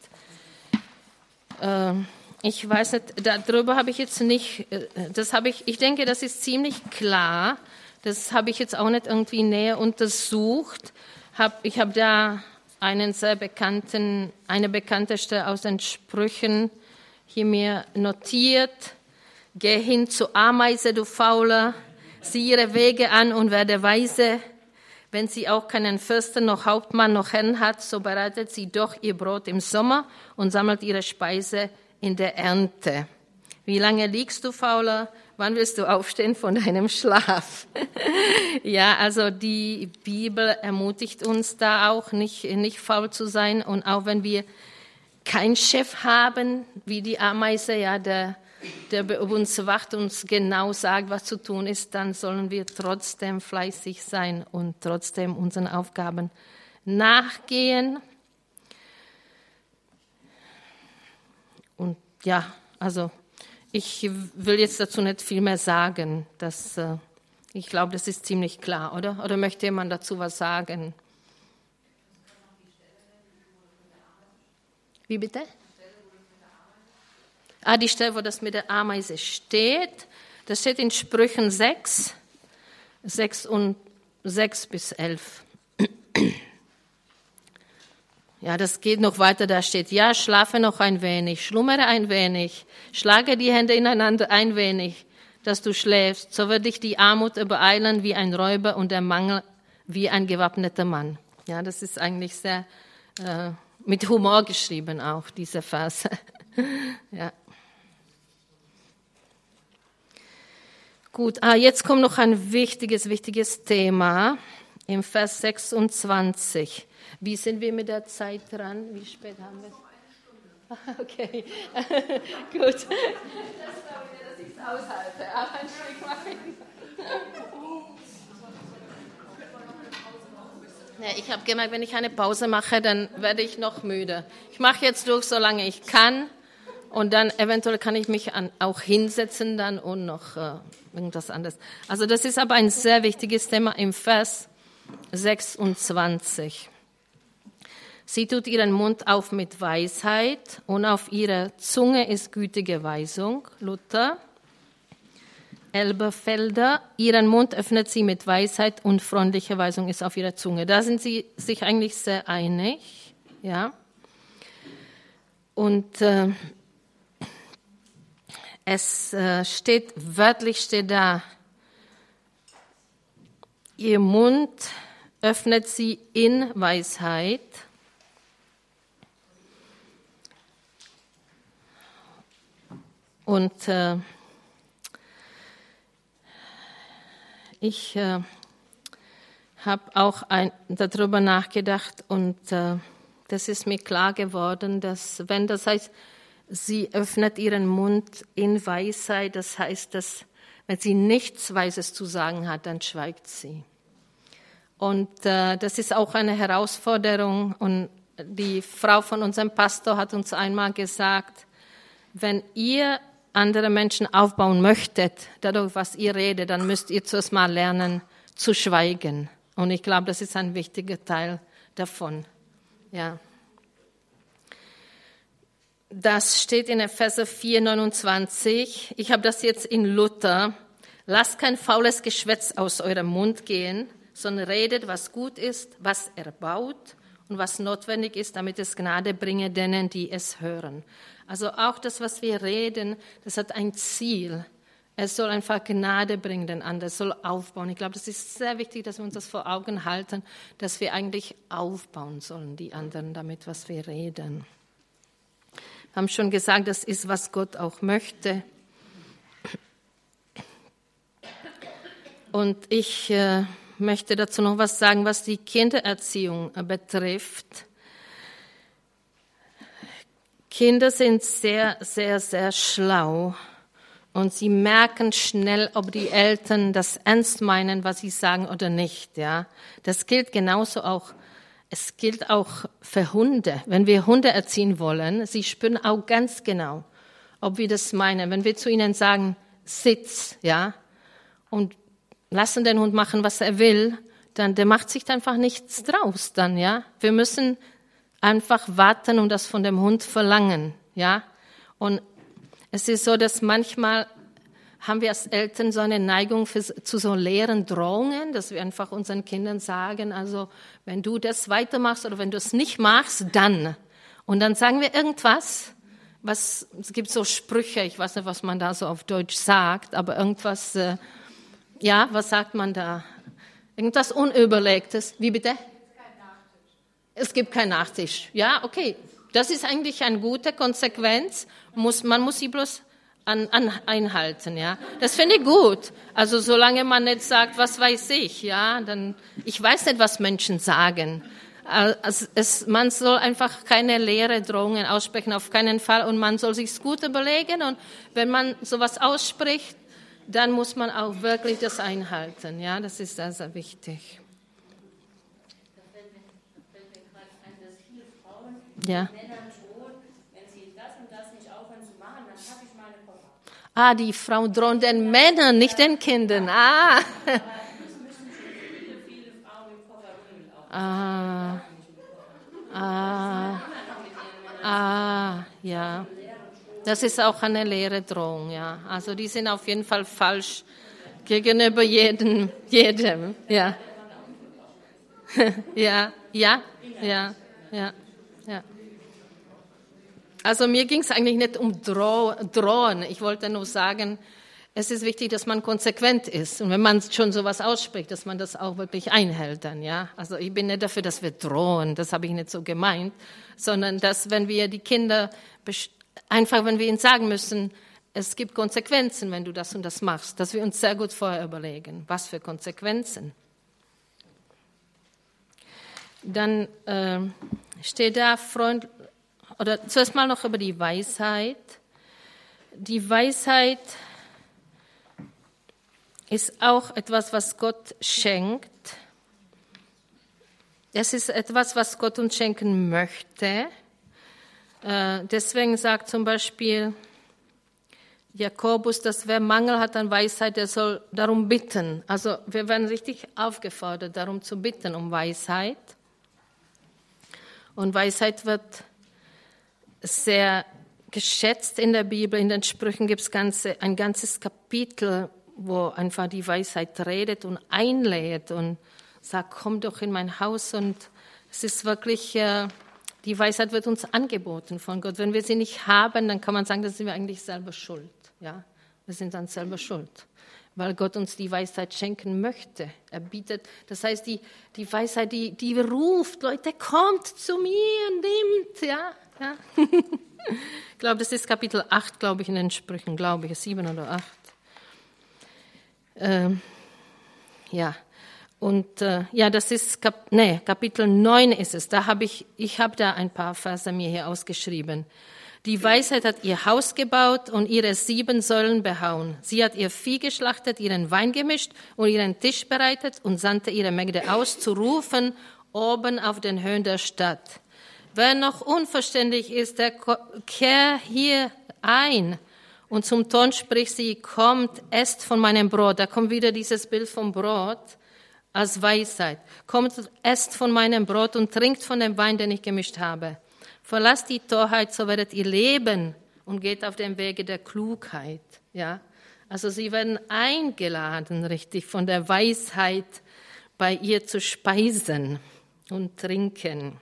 Äh, ich weiß nicht, darüber habe ich jetzt nicht, äh, das habe ich, ich denke, das ist ziemlich klar. Das habe ich jetzt auch nicht irgendwie näher untersucht. Hab, ich habe da einen sehr bekannten, eine bekannteste aus den Sprüchen hier mir notiert. Geh hin zu Ameise, du Fauler, sieh ihre Wege an und werde weise. Wenn sie auch keinen Fürsten noch Hauptmann noch Herrn hat, so bereitet sie doch ihr Brot im Sommer und sammelt ihre Speise in der Ernte. Wie lange liegst du, Fauler? Wann willst du aufstehen von deinem Schlaf? *laughs* ja, also die Bibel ermutigt uns da auch, nicht, nicht faul zu sein. Und auch wenn wir keinen Chef haben, wie die Ameise, ja, der der über uns wacht uns genau sagt, was zu tun ist, dann sollen wir trotzdem fleißig sein und trotzdem unseren Aufgaben nachgehen. Und ja, also ich will jetzt dazu nicht viel mehr sagen. Das, äh, ich glaube, das ist ziemlich klar, oder? Oder möchte jemand dazu was sagen? Wie bitte? Ah, die Stelle, wo das mit der Ameise steht, das steht in Sprüchen 6, 6 und 6 bis 11. Ja, das geht noch weiter, da steht, ja, schlafe noch ein wenig, schlummere ein wenig, schlage die Hände ineinander ein wenig, dass du schläfst, so wird dich die Armut übereilen wie ein Räuber und der Mangel wie ein gewappneter Mann. Ja, das ist eigentlich sehr äh, mit Humor geschrieben auch, diese Verse. *laughs* ja. Gut, ah, jetzt kommt noch ein wichtiges, wichtiges Thema im Vers 26. Wie sind wir mit der Zeit dran? Wie spät haben wir es? *laughs* Okay, *laughs* gut. Das glaube ich, dass ich es aushalte, aber ein Stück. Ja, ich habe gemerkt, wenn ich eine Pause mache, dann werde ich noch müde. Ich mache jetzt durch, solange ich kann. Und dann eventuell kann ich mich an, auch hinsetzen dann und noch äh, irgendwas anderes. Also das ist aber ein sehr wichtiges Thema im Vers 26. Sie tut ihren Mund auf mit Weisheit und auf ihrer Zunge ist gütige Weisung. Luther. Elberfelder. Ihren Mund öffnet sie mit Weisheit und freundliche Weisung ist auf ihrer Zunge. Da sind sie sich eigentlich sehr einig. Ja. Und äh, es äh, steht, wörtlich steht da, ihr Mund öffnet sie in Weisheit. Und äh, ich äh, habe auch ein, darüber nachgedacht und äh, das ist mir klar geworden, dass wenn das heißt, Sie öffnet ihren Mund in Weisheit, das heißt, dass wenn sie nichts Weises zu sagen hat, dann schweigt sie. Und äh, das ist auch eine Herausforderung. Und die Frau von unserem Pastor hat uns einmal gesagt, wenn ihr andere Menschen aufbauen möchtet, dadurch, was ihr redet, dann müsst ihr zuerst mal lernen zu schweigen. Und ich glaube, das ist ein wichtiger Teil davon. Ja. Das steht in Epheser 4, 29. Ich habe das jetzt in Luther. Lasst kein faules Geschwätz aus eurem Mund gehen, sondern redet, was gut ist, was erbaut und was notwendig ist, damit es Gnade bringe denen, die es hören. Also auch das, was wir reden, das hat ein Ziel. Es soll einfach Gnade bringen den anderen, es soll aufbauen. Ich glaube, das ist sehr wichtig, dass wir uns das vor Augen halten, dass wir eigentlich aufbauen sollen, die anderen damit, was wir reden haben schon gesagt, das ist, was Gott auch möchte. Und ich äh, möchte dazu noch was sagen, was die Kindererziehung betrifft. Kinder sind sehr, sehr, sehr schlau und sie merken schnell, ob die Eltern das ernst meinen, was sie sagen oder nicht. Ja, das gilt genauso auch es gilt auch für Hunde. Wenn wir Hunde erziehen wollen, sie spüren auch ganz genau, ob wir das meinen. Wenn wir zu ihnen sagen, sitz, ja, und lassen den Hund machen, was er will, dann der macht sich einfach nichts draus dann, ja. Wir müssen einfach warten und das von dem Hund verlangen, ja. Und es ist so, dass manchmal haben wir als Eltern so eine Neigung für, zu so leeren Drohungen, dass wir einfach unseren Kindern sagen, also wenn du das weitermachst oder wenn du es nicht machst, dann. Und dann sagen wir irgendwas, was, es gibt so Sprüche, ich weiß nicht, was man da so auf Deutsch sagt, aber irgendwas, äh, ja, was sagt man da? Irgendwas Unüberlegtes. Wie bitte? Es gibt keinen Nachtisch. Ja, okay. Das ist eigentlich eine gute Konsequenz. Muss, man muss sie bloß an, an, einhalten, ja. Das finde ich gut. Also solange man nicht sagt, was weiß ich, ja, dann, ich weiß nicht, was Menschen sagen. Also es, man soll einfach keine leere Drohungen aussprechen, auf keinen Fall. Und man soll sich gut überlegen. Und wenn man sowas ausspricht, dann muss man auch wirklich das einhalten. Ja, das ist sehr, sehr wichtig. Ja. Ah, die Frauen drohen den Männern, nicht den Kindern. Ah. Ah. Ah. Ah, ja. Das ist auch eine leere Drohung, ja. Also die sind auf jeden Fall falsch gegenüber jedem, jedem, ja. *laughs* ja, ja, ja, ja, ja. Also mir ging es eigentlich nicht um Droh Drohen. Ich wollte nur sagen, es ist wichtig, dass man konsequent ist. Und wenn man schon sowas ausspricht, dass man das auch wirklich einhält dann, ja. Also ich bin nicht dafür, dass wir drohen. Das habe ich nicht so gemeint. Sondern, dass wenn wir die Kinder, einfach wenn wir ihnen sagen müssen, es gibt Konsequenzen, wenn du das und das machst, dass wir uns sehr gut vorher überlegen, was für Konsequenzen. Dann äh, steht da Freund, oder zuerst mal noch über die Weisheit. Die Weisheit ist auch etwas, was Gott schenkt. Es ist etwas, was Gott uns schenken möchte. Äh, deswegen sagt zum Beispiel Jakobus, dass wer Mangel hat an Weisheit, der soll darum bitten. Also wir werden richtig aufgefordert, darum zu bitten, um Weisheit. Und Weisheit wird sehr geschätzt in der Bibel. In den Sprüchen gibt es ganze, ein ganzes Kapitel, wo einfach die Weisheit redet und einlädt und sagt, komm doch in mein Haus. Und es ist wirklich, äh, die Weisheit wird uns angeboten von Gott. Wenn wir sie nicht haben, dann kann man sagen, dann sind wir eigentlich selber schuld. Ja, wir sind dann selber schuld, weil Gott uns die Weisheit schenken möchte. Er bietet, das heißt, die, die Weisheit, die, die ruft, Leute, kommt zu mir, nimmt, ja. Ja. ich glaube, das ist Kapitel 8, glaube ich, in den Sprüchen, glaube ich, 7 oder 8. Ähm, ja, und äh, ja, das ist Kap nee, Kapitel 9 ist es. Da habe ich, ich habe da ein paar Verse mir hier ausgeschrieben. Die Weisheit hat ihr Haus gebaut und ihre sieben Säulen behauen. Sie hat ihr Vieh geschlachtet, ihren Wein gemischt und ihren Tisch bereitet und sandte ihre Mägde aus, zu rufen oben auf den Höhen der Stadt. Wer noch unverständlich ist, der kehr hier ein. Und zum Ton spricht sie, kommt, esst von meinem Brot. Da kommt wieder dieses Bild vom Brot als Weisheit. Kommt, esst von meinem Brot und trinkt von dem Wein, den ich gemischt habe. Verlasst die Torheit, so werdet ihr leben und geht auf dem Wege der Klugheit. Ja, also sie werden eingeladen, richtig, von der Weisheit bei ihr zu speisen und trinken.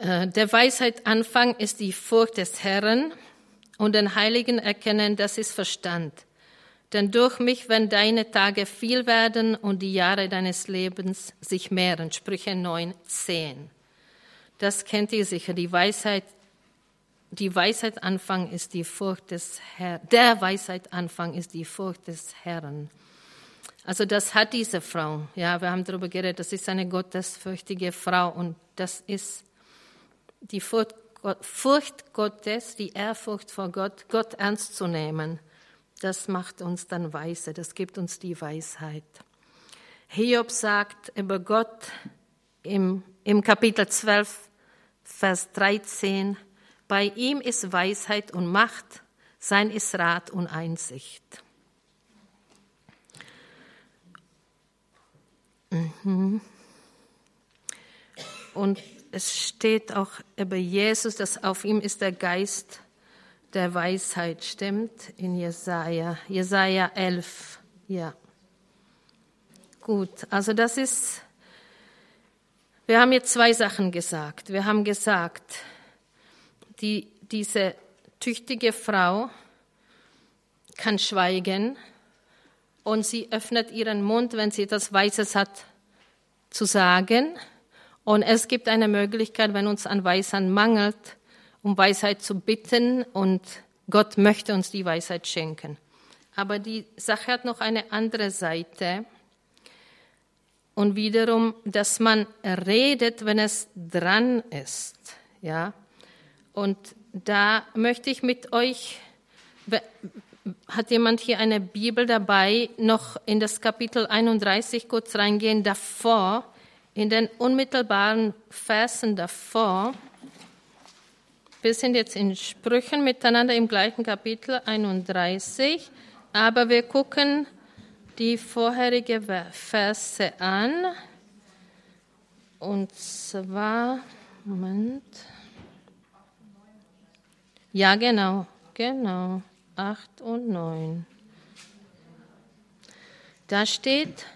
Der Weisheit Anfang ist die Furcht des Herrn und den Heiligen erkennen, das ist Verstand. Denn durch mich werden deine Tage viel werden und die Jahre deines Lebens sich mehren. Sprüche 9, 10. Das kennt ihr sicher. Die Weisheit, die Weisheit Anfang ist die Furcht des Herrn. Der Weisheit Anfang ist die Furcht des Herrn. Also das hat diese Frau. Ja, wir haben darüber geredet. Das ist eine gottesfürchtige Frau und das ist die Furcht Gottes, die Ehrfurcht vor Gott, Gott ernst zu nehmen, das macht uns dann weise, das gibt uns die Weisheit. Hiob sagt über Gott im, im Kapitel 12, Vers 13, bei ihm ist Weisheit und Macht, sein ist Rat und Einsicht. Mhm. Und es steht auch über Jesus, dass auf ihm ist der Geist der Weisheit, stimmt? In Jesaja, Jesaja 11, ja. Gut, also das ist, Wir haben jetzt zwei Sachen gesagt. Wir haben gesagt, die, diese tüchtige Frau kann schweigen und sie öffnet ihren Mund, wenn sie etwas Weißes hat zu sagen. Und es gibt eine Möglichkeit, wenn uns an Weisheit mangelt, um Weisheit zu bitten und Gott möchte uns die Weisheit schenken. Aber die Sache hat noch eine andere Seite. Und wiederum, dass man redet, wenn es dran ist. Ja. Und da möchte ich mit euch, hat jemand hier eine Bibel dabei, noch in das Kapitel 31 kurz reingehen, davor, in den unmittelbaren Versen davor. Wir sind jetzt in Sprüchen miteinander im gleichen Kapitel 31, aber wir gucken die vorherige Verse an. Und zwar, Moment. Ja, genau, genau. 8 und 9. Da steht,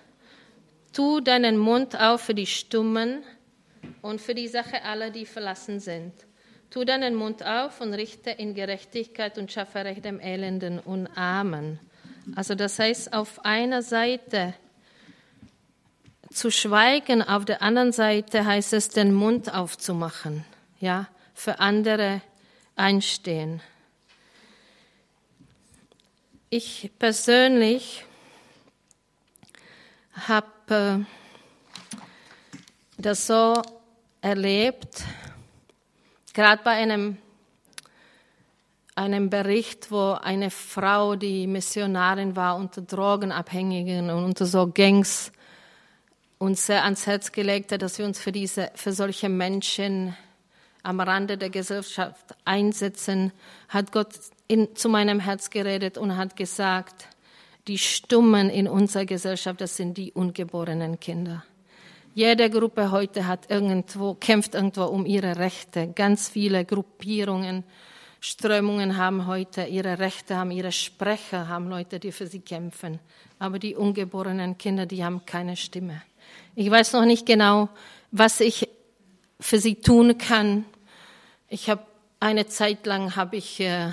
tu deinen Mund auf für die Stummen und für die Sache aller, die verlassen sind. Tu deinen Mund auf und richte in Gerechtigkeit und schaffe Recht dem Elenden und Armen. Also das heißt, auf einer Seite zu schweigen, auf der anderen Seite heißt es, den Mund aufzumachen, ja, für andere einstehen. Ich persönlich habe äh, das so erlebt, gerade bei einem, einem Bericht, wo eine Frau, die Missionarin war, unter Drogenabhängigen und unter so Gangs uns sehr ans Herz gelegt hat, dass wir uns für, diese, für solche Menschen am Rande der Gesellschaft einsetzen, hat Gott in, zu meinem Herz geredet und hat gesagt, die Stummen in unserer Gesellschaft, das sind die ungeborenen Kinder. Jede Gruppe heute hat irgendwo, kämpft irgendwo um ihre Rechte. Ganz viele Gruppierungen, Strömungen haben heute ihre Rechte, haben ihre Sprecher, haben Leute, die für sie kämpfen. Aber die ungeborenen Kinder, die haben keine Stimme. Ich weiß noch nicht genau, was ich für sie tun kann. Ich habe eine Zeit lang habe ich äh,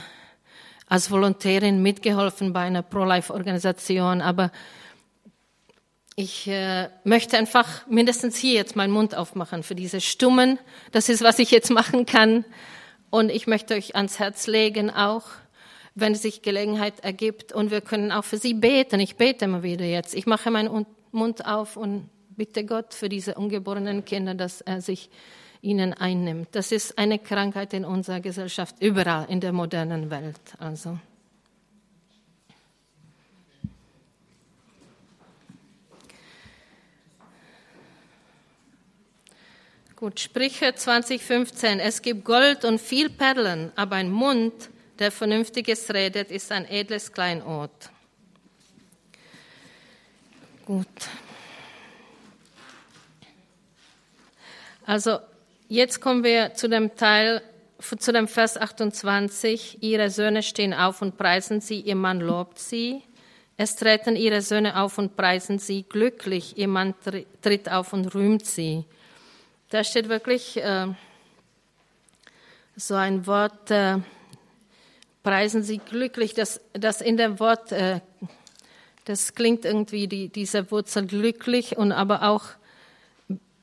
als Volontärin mitgeholfen bei einer Pro-Life-Organisation, aber ich äh, möchte einfach mindestens hier jetzt meinen Mund aufmachen für diese Stummen. Das ist, was ich jetzt machen kann. Und ich möchte euch ans Herz legen auch, wenn sich Gelegenheit ergibt. Und wir können auch für sie beten. Ich bete immer wieder jetzt. Ich mache meinen Mund auf und bitte Gott für diese ungeborenen Kinder, dass er sich ihnen einnimmt. Das ist eine Krankheit in unserer Gesellschaft, überall in der modernen Welt. Also. Gut, Sprüche 2015. Es gibt Gold und viel Perlen, aber ein Mund, der Vernünftiges redet, ist ein edles Kleinod. Gut. Also Jetzt kommen wir zu dem Teil, zu dem Vers 28. Ihre Söhne stehen auf und preisen sie, ihr Mann lobt sie. Es treten ihre Söhne auf und preisen sie glücklich, ihr Mann tritt auf und rühmt sie. Da steht wirklich äh, so ein Wort, äh, preisen sie glücklich, das, das in dem Wort, äh, das klingt irgendwie die, diese Wurzel glücklich und aber auch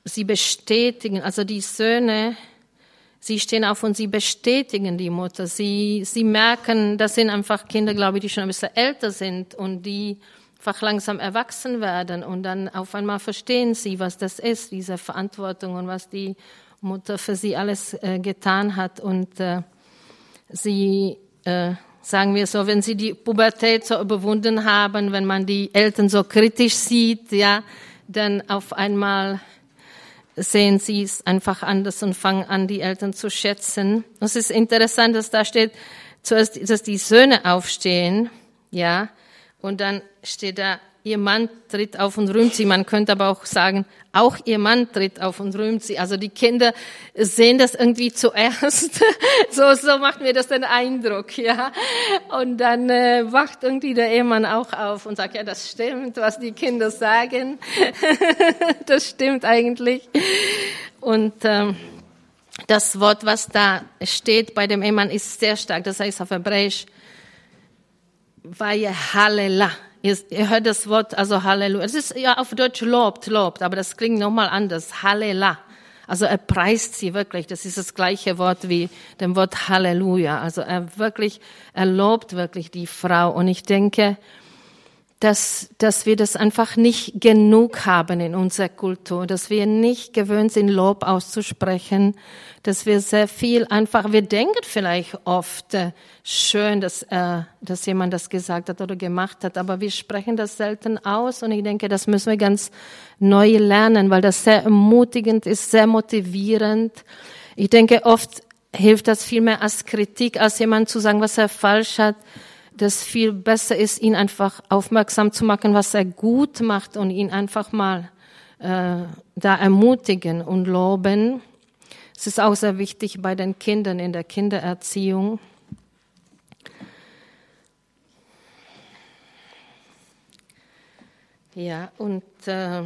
sie bestätigen, also die Söhne, sie stehen auf und sie bestätigen die Mutter. Sie, sie merken, das sind einfach Kinder, glaube ich, die schon ein bisschen älter sind und die einfach langsam erwachsen werden und dann auf einmal verstehen sie, was das ist, diese Verantwortung und was die Mutter für sie alles äh, getan hat und äh, sie äh, sagen wir so, wenn sie die Pubertät so überwunden haben, wenn man die Eltern so kritisch sieht, ja, dann auf einmal sehen sie es einfach anders und fangen an, die Eltern zu schätzen. Es ist interessant, dass da steht, zuerst, dass die Söhne aufstehen, ja, und dann steht da, ihr Mann tritt auf und rühmt sie. Man könnte aber auch sagen, auch ihr Mann tritt auf und rühmt sie. Also die Kinder sehen das irgendwie zuerst. *laughs* so, so macht mir das den Eindruck, ja. Und dann äh, wacht irgendwie der Ehemann auch auf und sagt, ja, das stimmt, was die Kinder sagen. *laughs* das stimmt eigentlich. Und ähm, das Wort, was da steht bei dem Ehemann, ist sehr stark. Das heißt auf Hebräisch, Vaye Hallelah. Ihr, hört das Wort, also Halleluja. Es ist ja auf Deutsch lobt, lobt, aber das klingt nochmal anders. Hallelah. Also er preist sie wirklich. Das ist das gleiche Wort wie dem Wort Halleluja. Also er wirklich, er lobt wirklich die Frau. Und ich denke, dass, dass wir das einfach nicht genug haben in unserer Kultur, dass wir nicht gewöhnt sind, Lob auszusprechen, dass wir sehr viel einfach, wir denken vielleicht oft, äh, schön, dass, äh, dass jemand das gesagt hat oder gemacht hat, aber wir sprechen das selten aus und ich denke, das müssen wir ganz neu lernen, weil das sehr ermutigend ist, sehr motivierend. Ich denke, oft hilft das viel mehr als Kritik, als jemand zu sagen, was er falsch hat das viel besser ist, ihn einfach aufmerksam zu machen, was er gut macht und ihn einfach mal äh, da ermutigen und loben. Es ist auch sehr wichtig bei den Kindern in der Kindererziehung. Ja, und äh,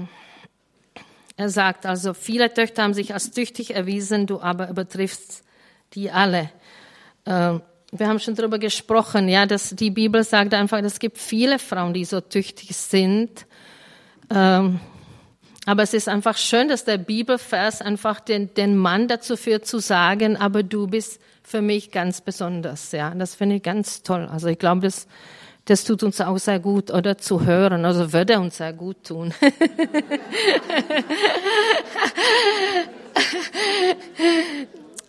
er sagt also, viele Töchter haben sich als tüchtig erwiesen, du aber übertriffst die alle. Äh, wir haben schon darüber gesprochen, ja, dass die Bibel sagt einfach, es gibt viele Frauen, die so tüchtig sind. Ähm, aber es ist einfach schön, dass der Bibelvers einfach den, den Mann dazu führt zu sagen, aber du bist für mich ganz besonders, ja. Das finde ich ganz toll. Also ich glaube, das, das tut uns auch sehr gut, oder zu hören. Also würde uns sehr gut tun. *laughs*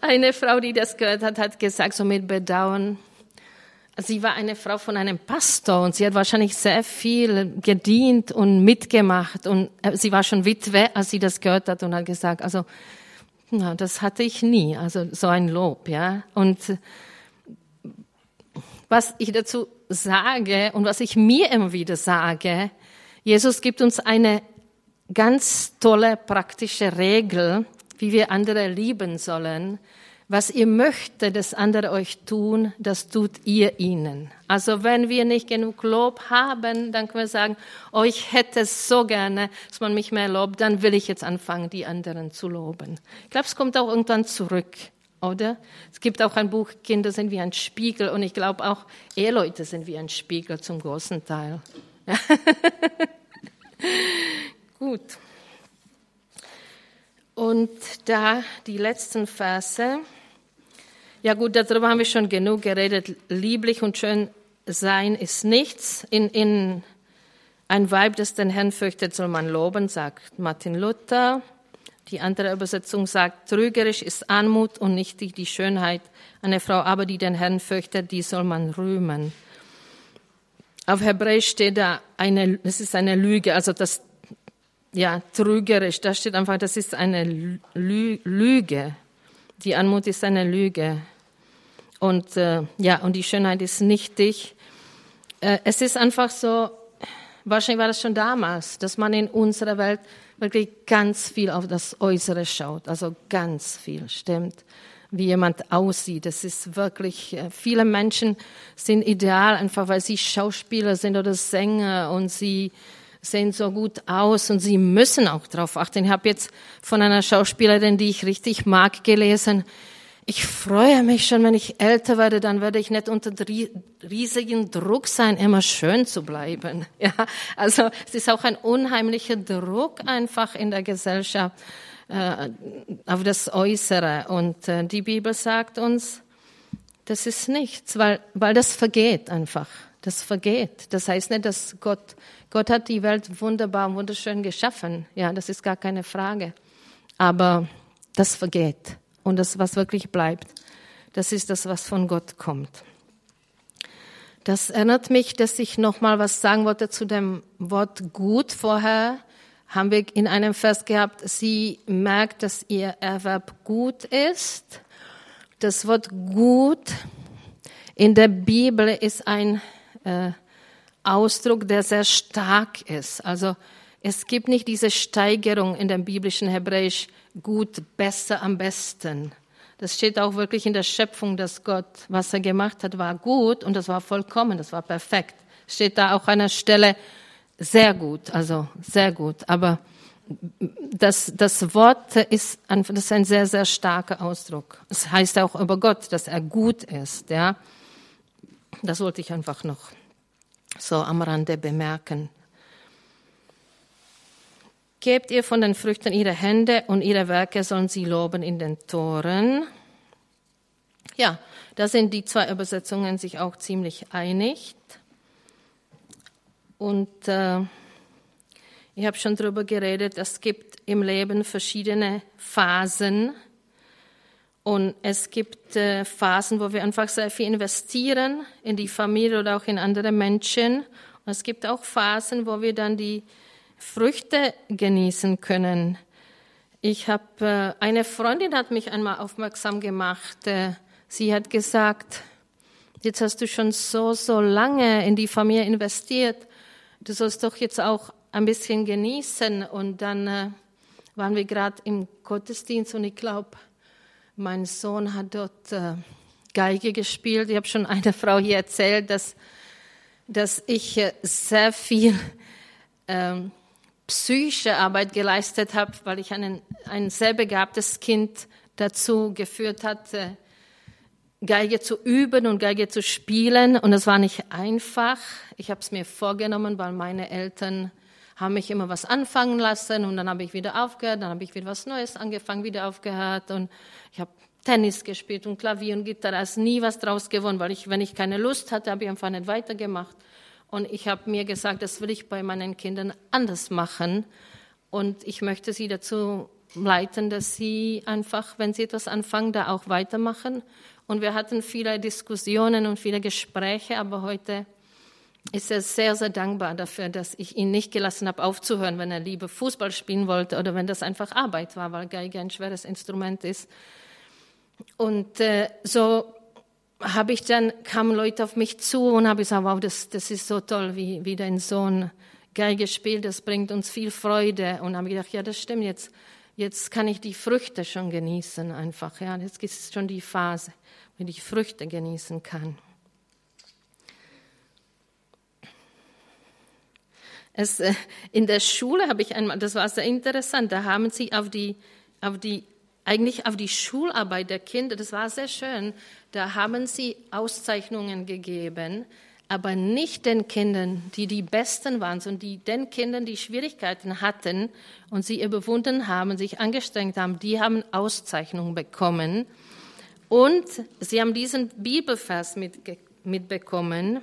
Eine Frau, die das gehört hat, hat gesagt, so mit Bedauern, sie war eine Frau von einem Pastor und sie hat wahrscheinlich sehr viel gedient und mitgemacht. Und äh, sie war schon Witwe, als sie das gehört hat und hat gesagt, also, na, das hatte ich nie, also so ein Lob, ja. Und was ich dazu sage und was ich mir immer wieder sage, Jesus gibt uns eine ganz tolle praktische Regel, wie wir andere lieben sollen. Was ihr möchtet, dass andere euch tun, das tut ihr ihnen. Also wenn wir nicht genug Lob haben, dann können wir sagen, oh, ich hätte es so gerne, dass man mich mehr lobt, dann will ich jetzt anfangen, die anderen zu loben. Ich glaube, es kommt auch irgendwann zurück, oder? Es gibt auch ein Buch, Kinder sind wie ein Spiegel und ich glaube auch, Eheleute sind wie ein Spiegel zum großen Teil. *laughs* Gut. Und da die letzten Verse. Ja gut, darüber haben wir schon genug geredet. Lieblich und schön sein ist nichts. In, in ein Weib, das den Herrn fürchtet, soll man loben, sagt Martin Luther. Die andere Übersetzung sagt, trügerisch ist Anmut und nicht die, Schönheit. Eine Frau aber, die den Herrn fürchtet, die soll man rühmen. Auf Hebräisch steht da eine, das ist eine Lüge, also das ja, trügerisch. Da steht einfach, das ist eine Lüge. Die Anmut ist eine Lüge. Und äh, ja, und die Schönheit ist nichtig. Äh, es ist einfach so, wahrscheinlich war das schon damals, dass man in unserer Welt wirklich ganz viel auf das Äußere schaut. Also ganz viel, stimmt. Wie jemand aussieht. Das ist wirklich, äh, viele Menschen sind ideal, einfach weil sie Schauspieler sind oder Sänger und sie sehen so gut aus und sie müssen auch darauf achten. Ich habe jetzt von einer Schauspielerin, die ich richtig mag, gelesen, ich freue mich schon, wenn ich älter werde, dann werde ich nicht unter riesigen Druck sein, immer schön zu bleiben. *laughs* Ja, also es ist auch ein unheimlicher Druck einfach in der Gesellschaft äh, auf das Äußere. Und äh, die Bibel sagt uns, das ist nichts, weil, weil das vergeht einfach. Das vergeht. Das heißt nicht, dass Gott Gott hat die Welt wunderbar, wunderschön geschaffen. Ja, das ist gar keine Frage. Aber das vergeht. Und das, was wirklich bleibt, das ist das, was von Gott kommt. Das erinnert mich, dass ich noch mal was sagen wollte zu dem Wort gut. Vorher haben wir in einem Vers gehabt, sie merkt, dass ihr Erwerb gut ist. Das Wort gut in der Bibel ist ein äh, Ausdruck, der sehr stark ist. Also es gibt nicht diese Steigerung in dem biblischen Hebräisch gut, besser, am besten. Das steht auch wirklich in der Schöpfung, dass Gott, was er gemacht hat, war gut und das war vollkommen, das war perfekt. Steht da auch an einer Stelle sehr gut, also sehr gut. Aber das, das Wort ist, ein, das ist ein sehr, sehr starker Ausdruck. Es heißt auch über Gott, dass er gut ist, ja. Das wollte ich einfach noch so am Rande bemerken. Gebt ihr von den Früchten ihre Hände und ihre Werke sollen sie loben in den Toren. Ja, da sind die zwei Übersetzungen sich auch ziemlich einig. Und äh, ich habe schon darüber geredet, es gibt im Leben verschiedene Phasen. Und es gibt äh, Phasen, wo wir einfach sehr viel investieren in die Familie oder auch in andere Menschen. Und es gibt auch Phasen, wo wir dann die Früchte genießen können. Ich habe äh, eine Freundin hat mich einmal aufmerksam gemacht. Äh, sie hat gesagt, jetzt hast du schon so so lange in die Familie investiert. Du sollst doch jetzt auch ein bisschen genießen. Und dann äh, waren wir gerade im Gottesdienst und ich glaube, mein Sohn hat dort äh, Geige gespielt. Ich habe schon einer *laughs* Frau hier erzählt, dass, dass ich äh, sehr viel ähm, psychische Arbeit geleistet habe, weil ich einen, ein sehr begabtes Kind dazu geführt hatte, Geige zu üben und Geige zu spielen. Und es war nicht einfach. Ich habe es mir vorgenommen, weil meine Eltern haben mich immer was anfangen lassen und dann habe ich wieder aufgehört, dann habe ich wieder was Neues angefangen, wieder aufgehört und ich habe Tennis gespielt und Klavier und Gitarre, ist nie was draus gewonnen, weil ich, wenn ich keine Lust hatte, habe ich einfach nicht weitergemacht. Und ich habe mir gesagt, das will ich bei meinen Kindern anders machen. Und ich möchte sie dazu leiten, dass sie einfach, wenn sie etwas anfangen, da auch weitermachen. Und wir hatten viele Diskussionen und viele Gespräche, aber heute ist er sehr, sehr dankbar dafür, dass ich ihn nicht gelassen habe, aufzuhören, wenn er lieber Fußball spielen wollte oder wenn das einfach Arbeit war, weil Geige ein schweres Instrument ist. Und äh, so habe ich dann, kamen Leute auf mich zu und habe gesagt, wow, das, das ist so toll, wie, wie dein Sohn Geige spielt, das bringt uns viel Freude. Und habe gedacht, ja, das stimmt, jetzt, jetzt kann ich die Früchte schon genießen einfach. Ja, jetzt ist schon die Phase, wenn ich Früchte genießen kann. Es, äh, in der Schule habe ich einmal, das war sehr interessant, da haben sie auf die, auf die, eigentlich auf die Schularbeit der Kinder, das war sehr schön, da haben sie Auszeichnungen gegeben, aber nicht den Kindern, die die Besten waren, sondern die, den Kindern, die Schwierigkeiten hatten und sie überwunden haben, sich angestrengt haben, die haben Auszeichnungen bekommen. Und sie haben diesen Bibelvers mitbekommen.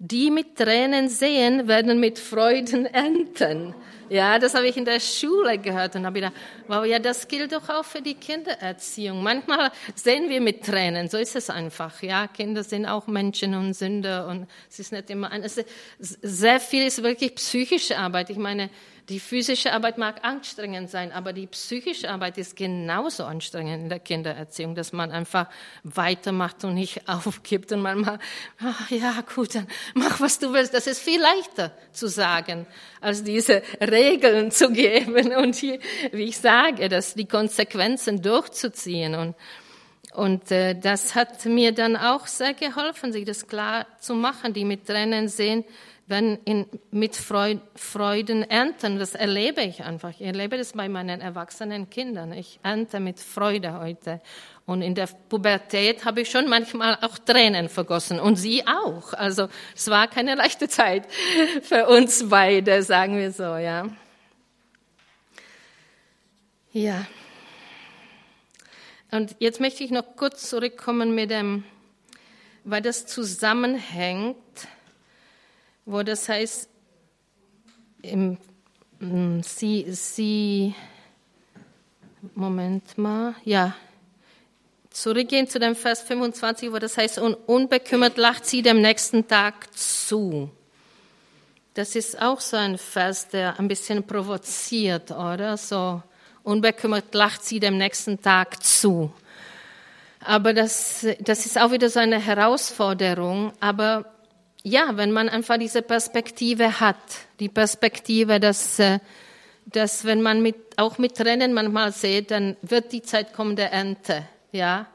Die mit Tränen sehen, werden mit Freuden ernten. Ja, das habe ich in der Schule gehört und habe gedacht, wow, ja, das gilt doch auch für die Kindererziehung. Manchmal sehen wir mit Tränen, so ist es einfach. Ja, Kinder sind auch Menschen und Sünder und es ist nicht immer, ist, sehr viel ist wirklich psychische Arbeit. Ich meine, die physische Arbeit mag anstrengend sein, aber die psychische Arbeit ist genauso anstrengend in der Kindererziehung, dass man einfach weitermacht und nicht *laughs* aufgibt und manchmal, ach, ja gut, dann mach was du willst. Das ist viel leichter zu sagen, als diese Regeln zu *laughs* geben und hier, wie ich sage, dass die Konsequenzen durchzuziehen und und äh, das hat mir dann auch sehr geholfen, sich das klar zu machen, die mit Tränen sehen, wenn in, mit Freud, Freuden ernten. Das erlebe ich einfach. Ich erlebe das bei meinen erwachsenen Kindern. Ich ernte mit Freude heute. Und in der Pubertät habe ich schon manchmal auch Tränen vergossen und sie auch. Also es war keine leichte Zeit für uns beide, sagen wir so, ja. Ja. Und jetzt möchte ich noch kurz zurückkommen mit dem, weil das zusammenhängt wo das heißt, im, mm, sie, sie, Moment mal, ja, zurückgehen zu dem Vers 25, wo das heißt, und unbekümmert lacht sie dem nächsten Tag zu. Das ist auch so ein Vers, der ein bisschen provoziert, oder? So, unbekümmert lacht sie dem nächsten Tag zu. Aber das, das ist auch wieder so eine Herausforderung. Aber ja, wenn man einfach diese Perspektive hat, die Perspektive, dass, äh, dass wenn man mit, auch mit Tränen manchmal sieht, dann wird die Zeit kommen der Ernte, ja.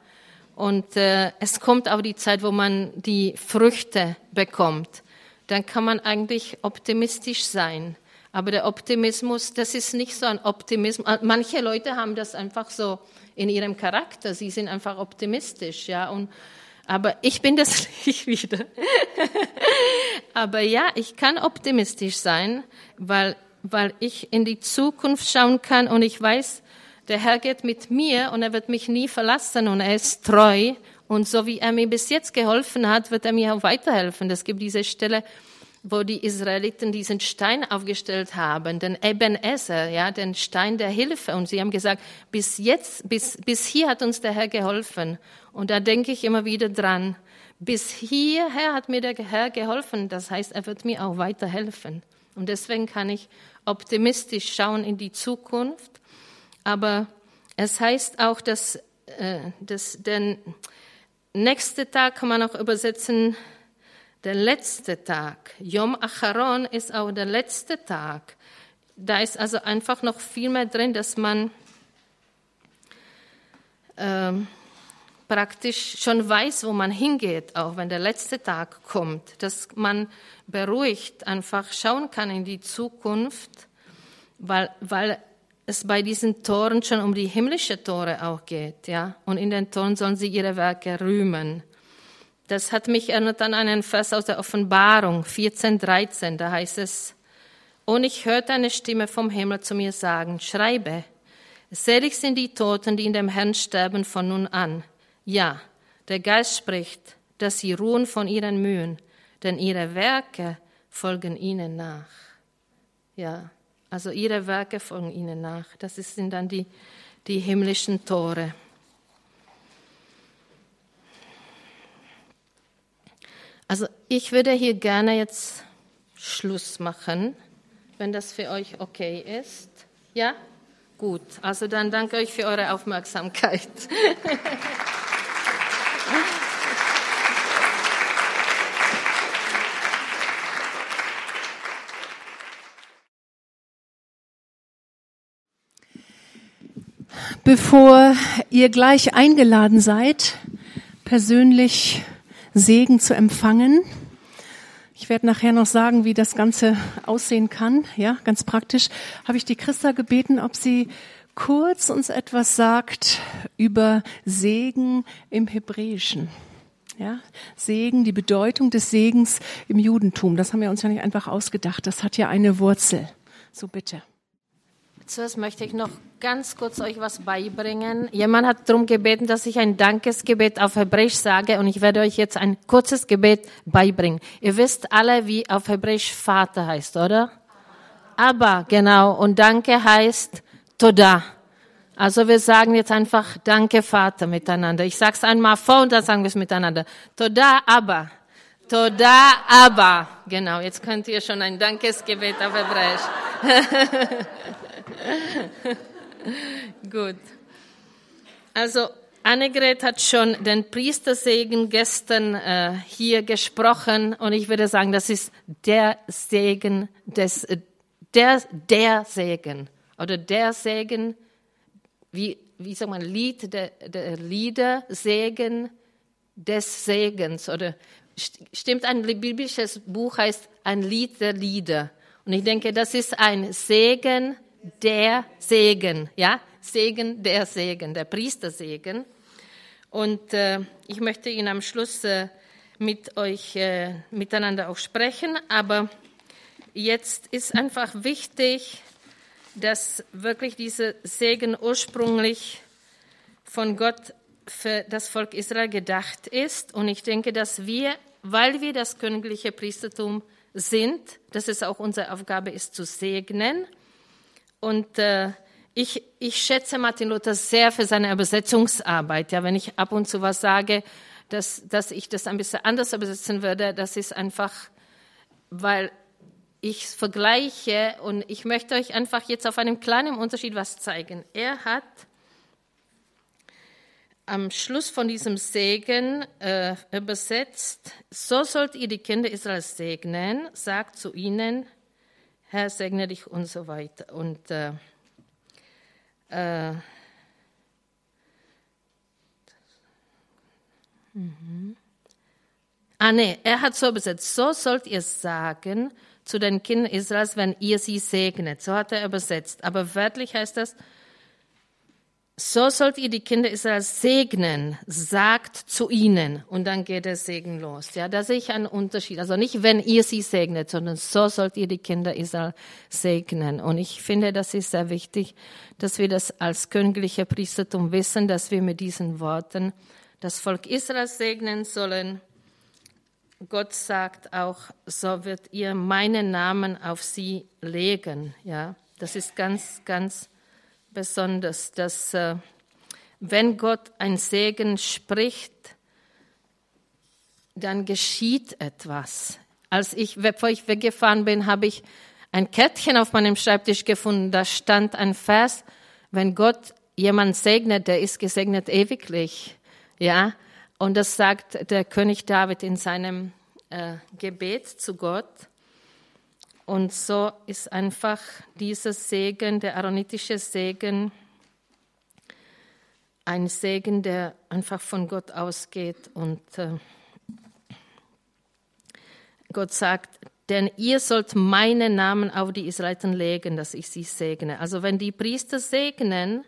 Und äh, es kommt auch die Zeit, wo man die Früchte bekommt. Dann kann man eigentlich optimistisch sein. Aber der Optimismus, das ist nicht so ein Optimismus. Manche Leute haben das einfach so in ihrem Charakter. Sie sind einfach optimistisch, ja. Und, aber ich bin das *laughs* nicht wieder. aber ja, ich kann optimistisch sein, weil, weil ich in die Zukunft schauen kann und ich weiß, der Herr geht mit mir und er wird mich nie verlassen und er ist treu. Und so wie er mir bis jetzt geholfen hat, wird er mir auch weiterhelfen. Es gibt diese Stelle, wo die Israeliten diesen Stein aufgestellt haben, den Ebenezer, ja, den Stein der Hilfe. Und sie haben gesagt, bis jetzt, bis, bis hier hat uns der Herr geholfen. Und da denke ich immer wieder dran. Bis hierher hat mir der Herr geholfen. Das heißt, er wird mir auch weiterhelfen. Und deswegen kann ich optimistisch schauen in die Zukunft. Aber es heißt auch, dass, äh, dass der nächste Tag kann man auch übersetzen, der letzte Tag. Yom Acharon ist auch der letzte Tag. Da ist also einfach noch viel mehr drin, dass man ähm, praktisch schon weiß, wo man hingeht, auch wenn der letzte Tag kommt, dass man beruhigt einfach schauen kann in die Zukunft, weil, weil es bei diesen Toren schon um die himmlische Tore auch geht, ja. Und in den Toren sollen sie ihre Werke rühmen. Das hat mich erinnert an einen Vers aus der Offenbarung 14, 13. Da heißt es, und ich hörte eine Stimme vom Himmel zu mir sagen, schreibe, selig sind die Toten, die in dem Herrn sterben von nun an. Ja, der Geist spricht, dass sie ruhen von ihren Mühen, denn ihre Werke folgen ihnen nach. Ja, also ihre Werke folgen ihnen nach. Das sind dann die, die himmlischen Tore. Also ich würde hier gerne jetzt Schluss machen, wenn das für euch okay ist. Ja? Gut. Also dann danke euch für eure Aufmerksamkeit. Bevor ihr gleich eingeladen seid, persönlich Segen zu empfangen. Ich werde nachher noch sagen, wie das Ganze aussehen kann. Ja, ganz praktisch habe ich die Christa gebeten, ob sie kurz uns etwas sagt über Segen im Hebräischen. Ja, Segen, die Bedeutung des Segens im Judentum. Das haben wir uns ja nicht einfach ausgedacht. Das hat ja eine Wurzel. So bitte. Zuerst möchte ich noch ganz kurz euch was beibringen. Jemand hat darum gebeten, dass ich ein Dankesgebet auf Hebräisch sage und ich werde euch jetzt ein kurzes Gebet beibringen. Ihr wisst alle, wie auf Hebräisch Vater heißt, oder? Aber, genau. Und Danke heißt Toda. Also wir sagen jetzt einfach Danke Vater miteinander. Ich sag's einmal vor und dann sagen wir es miteinander. Toda, aber. Toda, aber. Genau, jetzt könnt ihr schon ein Dankesgebet auf Hebräisch. *laughs* *laughs* Gut. Also Annegret hat schon den Priestersegen gestern äh, hier gesprochen und ich würde sagen, das ist der Segen des, der, der Segen oder der Segen, wie, wie sagt man, Lied der, der Lieder, Segen des Segens oder stimmt ein biblisches Buch heißt ein Lied der Lieder und ich denke, das ist ein Segen der Segen, ja, Segen, der Segen, der Priestersegen. Und äh, ich möchte ihn am Schluss äh, mit euch äh, miteinander auch sprechen, aber jetzt ist einfach wichtig, dass wirklich dieser Segen ursprünglich von Gott für das Volk Israel gedacht ist. Und ich denke, dass wir, weil wir das königliche Priestertum sind, dass es auch unsere Aufgabe ist, zu segnen. Und äh, ich, ich schätze Martin Luther sehr für seine Übersetzungsarbeit. Ja, wenn ich ab und zu was sage, dass, dass ich das ein bisschen anders übersetzen würde, das ist einfach, weil ich vergleiche und ich möchte euch einfach jetzt auf einem kleinen Unterschied was zeigen. Er hat am Schluss von diesem Segen äh, übersetzt, so sollt ihr die Kinder Israels segnen, sagt zu ihnen, Herr, segne dich und so weiter. Und äh, äh, mhm. Ah, nee, er hat so übersetzt. So sollt ihr sagen zu den Kindern Israels, wenn ihr sie segnet. So hat er übersetzt. Aber wörtlich heißt das, so sollt ihr die Kinder Israels segnen, sagt zu ihnen. Und dann geht der Segen los. Ja, da sehe ich einen Unterschied. Also nicht, wenn ihr sie segnet, sondern so sollt ihr die Kinder Israel segnen. Und ich finde, das ist sehr wichtig, dass wir das als königliche Priestertum wissen, dass wir mit diesen Worten das Volk Israel segnen sollen. Gott sagt auch, so wird ihr meinen Namen auf sie legen. Ja, das ist ganz, ganz besonders, dass äh, wenn Gott ein Segen spricht, dann geschieht etwas. Als ich, bevor ich weggefahren bin, habe ich ein Kettchen auf meinem Schreibtisch gefunden. Da stand ein Vers, wenn Gott jemand segnet, der ist gesegnet ewiglich. Ja, und das sagt der König David in seinem äh, Gebet zu Gott. Und so ist einfach dieser Segen, der aaronitische Segen, ein Segen, der einfach von Gott ausgeht. Und äh, Gott sagt, denn ihr sollt meinen Namen auf die Israeliten legen, dass ich sie segne. Also wenn die Priester segnen,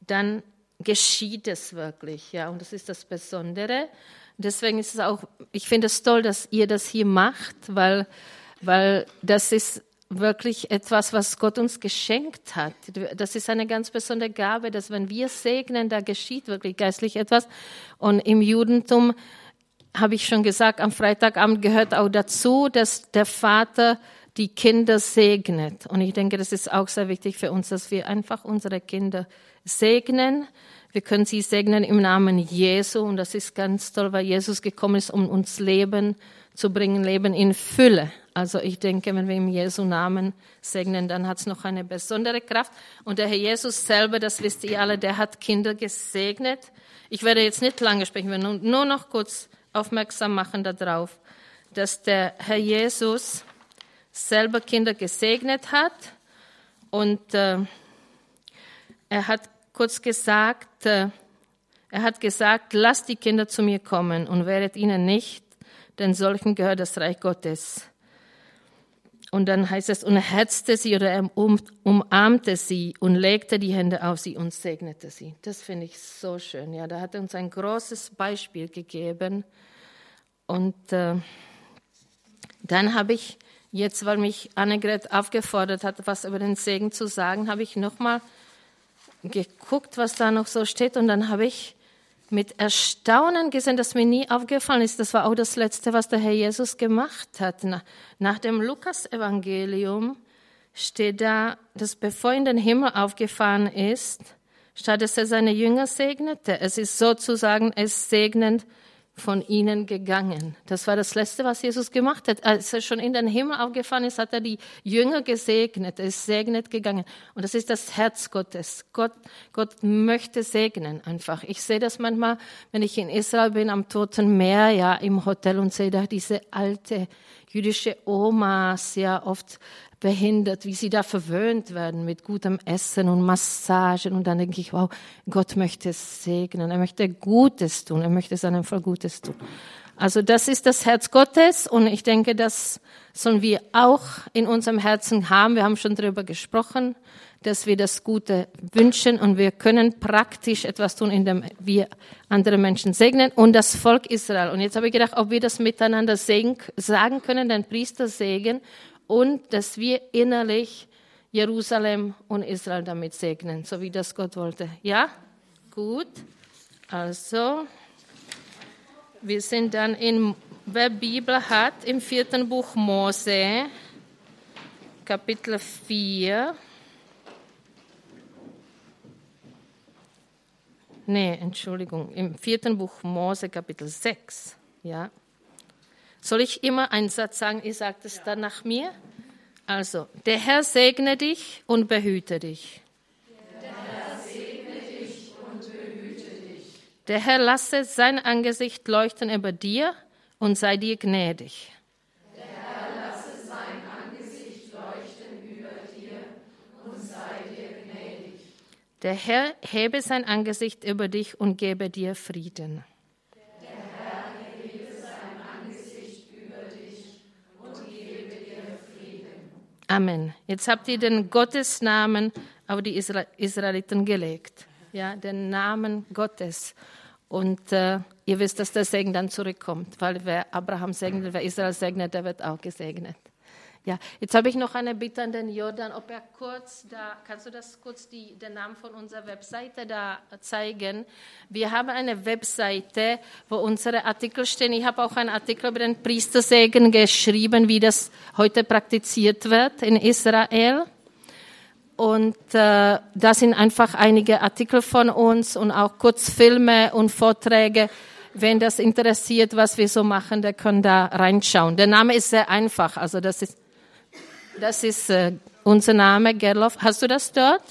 dann geschieht es wirklich, ja. Und das ist das Besondere. Deswegen ist es auch, ich finde es toll, dass ihr das hier macht, weil weil das ist wirklich etwas, was Gott uns geschenkt hat. Das ist eine ganz besondere Gabe, dass wenn wir segnen, da geschieht wirklich geistlich etwas. Und im Judentum habe ich schon gesagt, am Freitagabend gehört auch dazu, dass der Vater die Kinder segnet. Und ich denke, das ist auch sehr wichtig für uns, dass wir einfach unsere Kinder segnen. Wir können sie segnen im Namen Jesu. Und das ist ganz toll, weil Jesus gekommen ist, um uns Leben zu bringen, Leben in Fülle. Also ich denke, wenn wir im Jesu Namen segnen, dann hat es noch eine besondere Kraft. Und der Herr Jesus selber, das wisst ihr alle, der hat Kinder gesegnet. Ich werde jetzt nicht lange sprechen, wir nur, nur noch kurz aufmerksam machen darauf, dass der Herr Jesus selber Kinder gesegnet hat. Und äh, er hat kurz gesagt, äh, er hat gesagt, lasst die Kinder zu mir kommen und wehret ihnen nicht, denn solchen gehört das Reich Gottes. Und dann heißt es, und er herzte sie oder um, umarmte sie und legte die Hände auf sie und segnete sie. Das finde ich so schön. Ja, da hat er uns ein großes Beispiel gegeben. Und äh, dann habe ich jetzt, weil mich Annegret aufgefordert hat, was über den Segen zu sagen, habe ich nochmal geguckt, was da noch so steht. Und dann habe ich mit Erstaunen gesehen, das mir nie aufgefallen ist. Das war auch das Letzte, was der Herr Jesus gemacht hat. Nach dem Lukas-Evangelium steht da, dass bevor in den Himmel aufgefahren ist, statt dass er seine Jünger segnete, es ist sozusagen es segnend von ihnen gegangen. Das war das Letzte, was Jesus gemacht hat. Als er schon in den Himmel aufgefahren ist, hat er die Jünger gesegnet. Er ist segnet gegangen. Und das ist das Herz Gottes. Gott, Gott möchte segnen einfach. Ich sehe das manchmal, wenn ich in Israel bin, am Toten Meer, ja, im Hotel und sehe da diese alte jüdische Omas, ja, oft behindert, wie sie da verwöhnt werden mit gutem Essen und Massagen. Und dann denke ich, wow, Gott möchte es segnen, er möchte Gutes tun, er möchte seinem Volk Gutes tun. Also das ist das Herz Gottes und ich denke, das sollen wir auch in unserem Herzen haben. Wir haben schon darüber gesprochen, dass wir das Gute wünschen und wir können praktisch etwas tun, indem wir andere Menschen segnen und das Volk Israel. Und jetzt habe ich gedacht, ob wir das miteinander sagen können, den Priester segen und dass wir innerlich Jerusalem und Israel damit segnen, so wie das Gott wollte. Ja? Gut. Also, wir sind dann in, wer Bibel hat, im vierten Buch Mose, Kapitel 4. Nee, Entschuldigung, im vierten Buch Mose, Kapitel 6. Ja. Soll ich immer einen Satz sagen? Ihr sagt es dann nach mir. Also, der Herr segne dich und behüte dich. Der Herr segne dich und behüte dich. Der Herr lasse sein Angesicht leuchten über dir und sei dir gnädig. Der Herr lasse sein Angesicht leuchten über dir und sei dir gnädig. Der Herr hebe sein Angesicht über dich und gebe dir Frieden. Amen. Jetzt habt ihr den Gottesnamen auf die Isra Israeliten gelegt. Ja, den Namen Gottes. Und äh, ihr wisst, dass der Segen dann zurückkommt, weil wer Abraham segnet, wer Israel segnet, der wird auch gesegnet. Ja, jetzt habe ich noch eine Bitte an den Jordan, ob er kurz da, kannst du das kurz die, den Namen von unserer Webseite da zeigen? Wir haben eine Webseite, wo unsere Artikel stehen. Ich habe auch einen Artikel über den Priestersegen geschrieben, wie das heute praktiziert wird in Israel. Und äh, da sind einfach einige Artikel von uns und auch Kurzfilme und Vorträge. Wenn das interessiert, was wir so machen, der kann da reinschauen. Der Name ist sehr einfach, also das ist das ist äh, unser Name, Gerloff. Hast du das dort?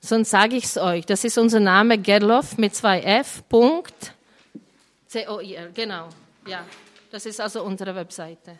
Sonst sage ich es euch. Das ist unser Name, Gerloff mit zwei F. Punkt. C-O-I-L, genau. Ja, das ist also unsere Webseite.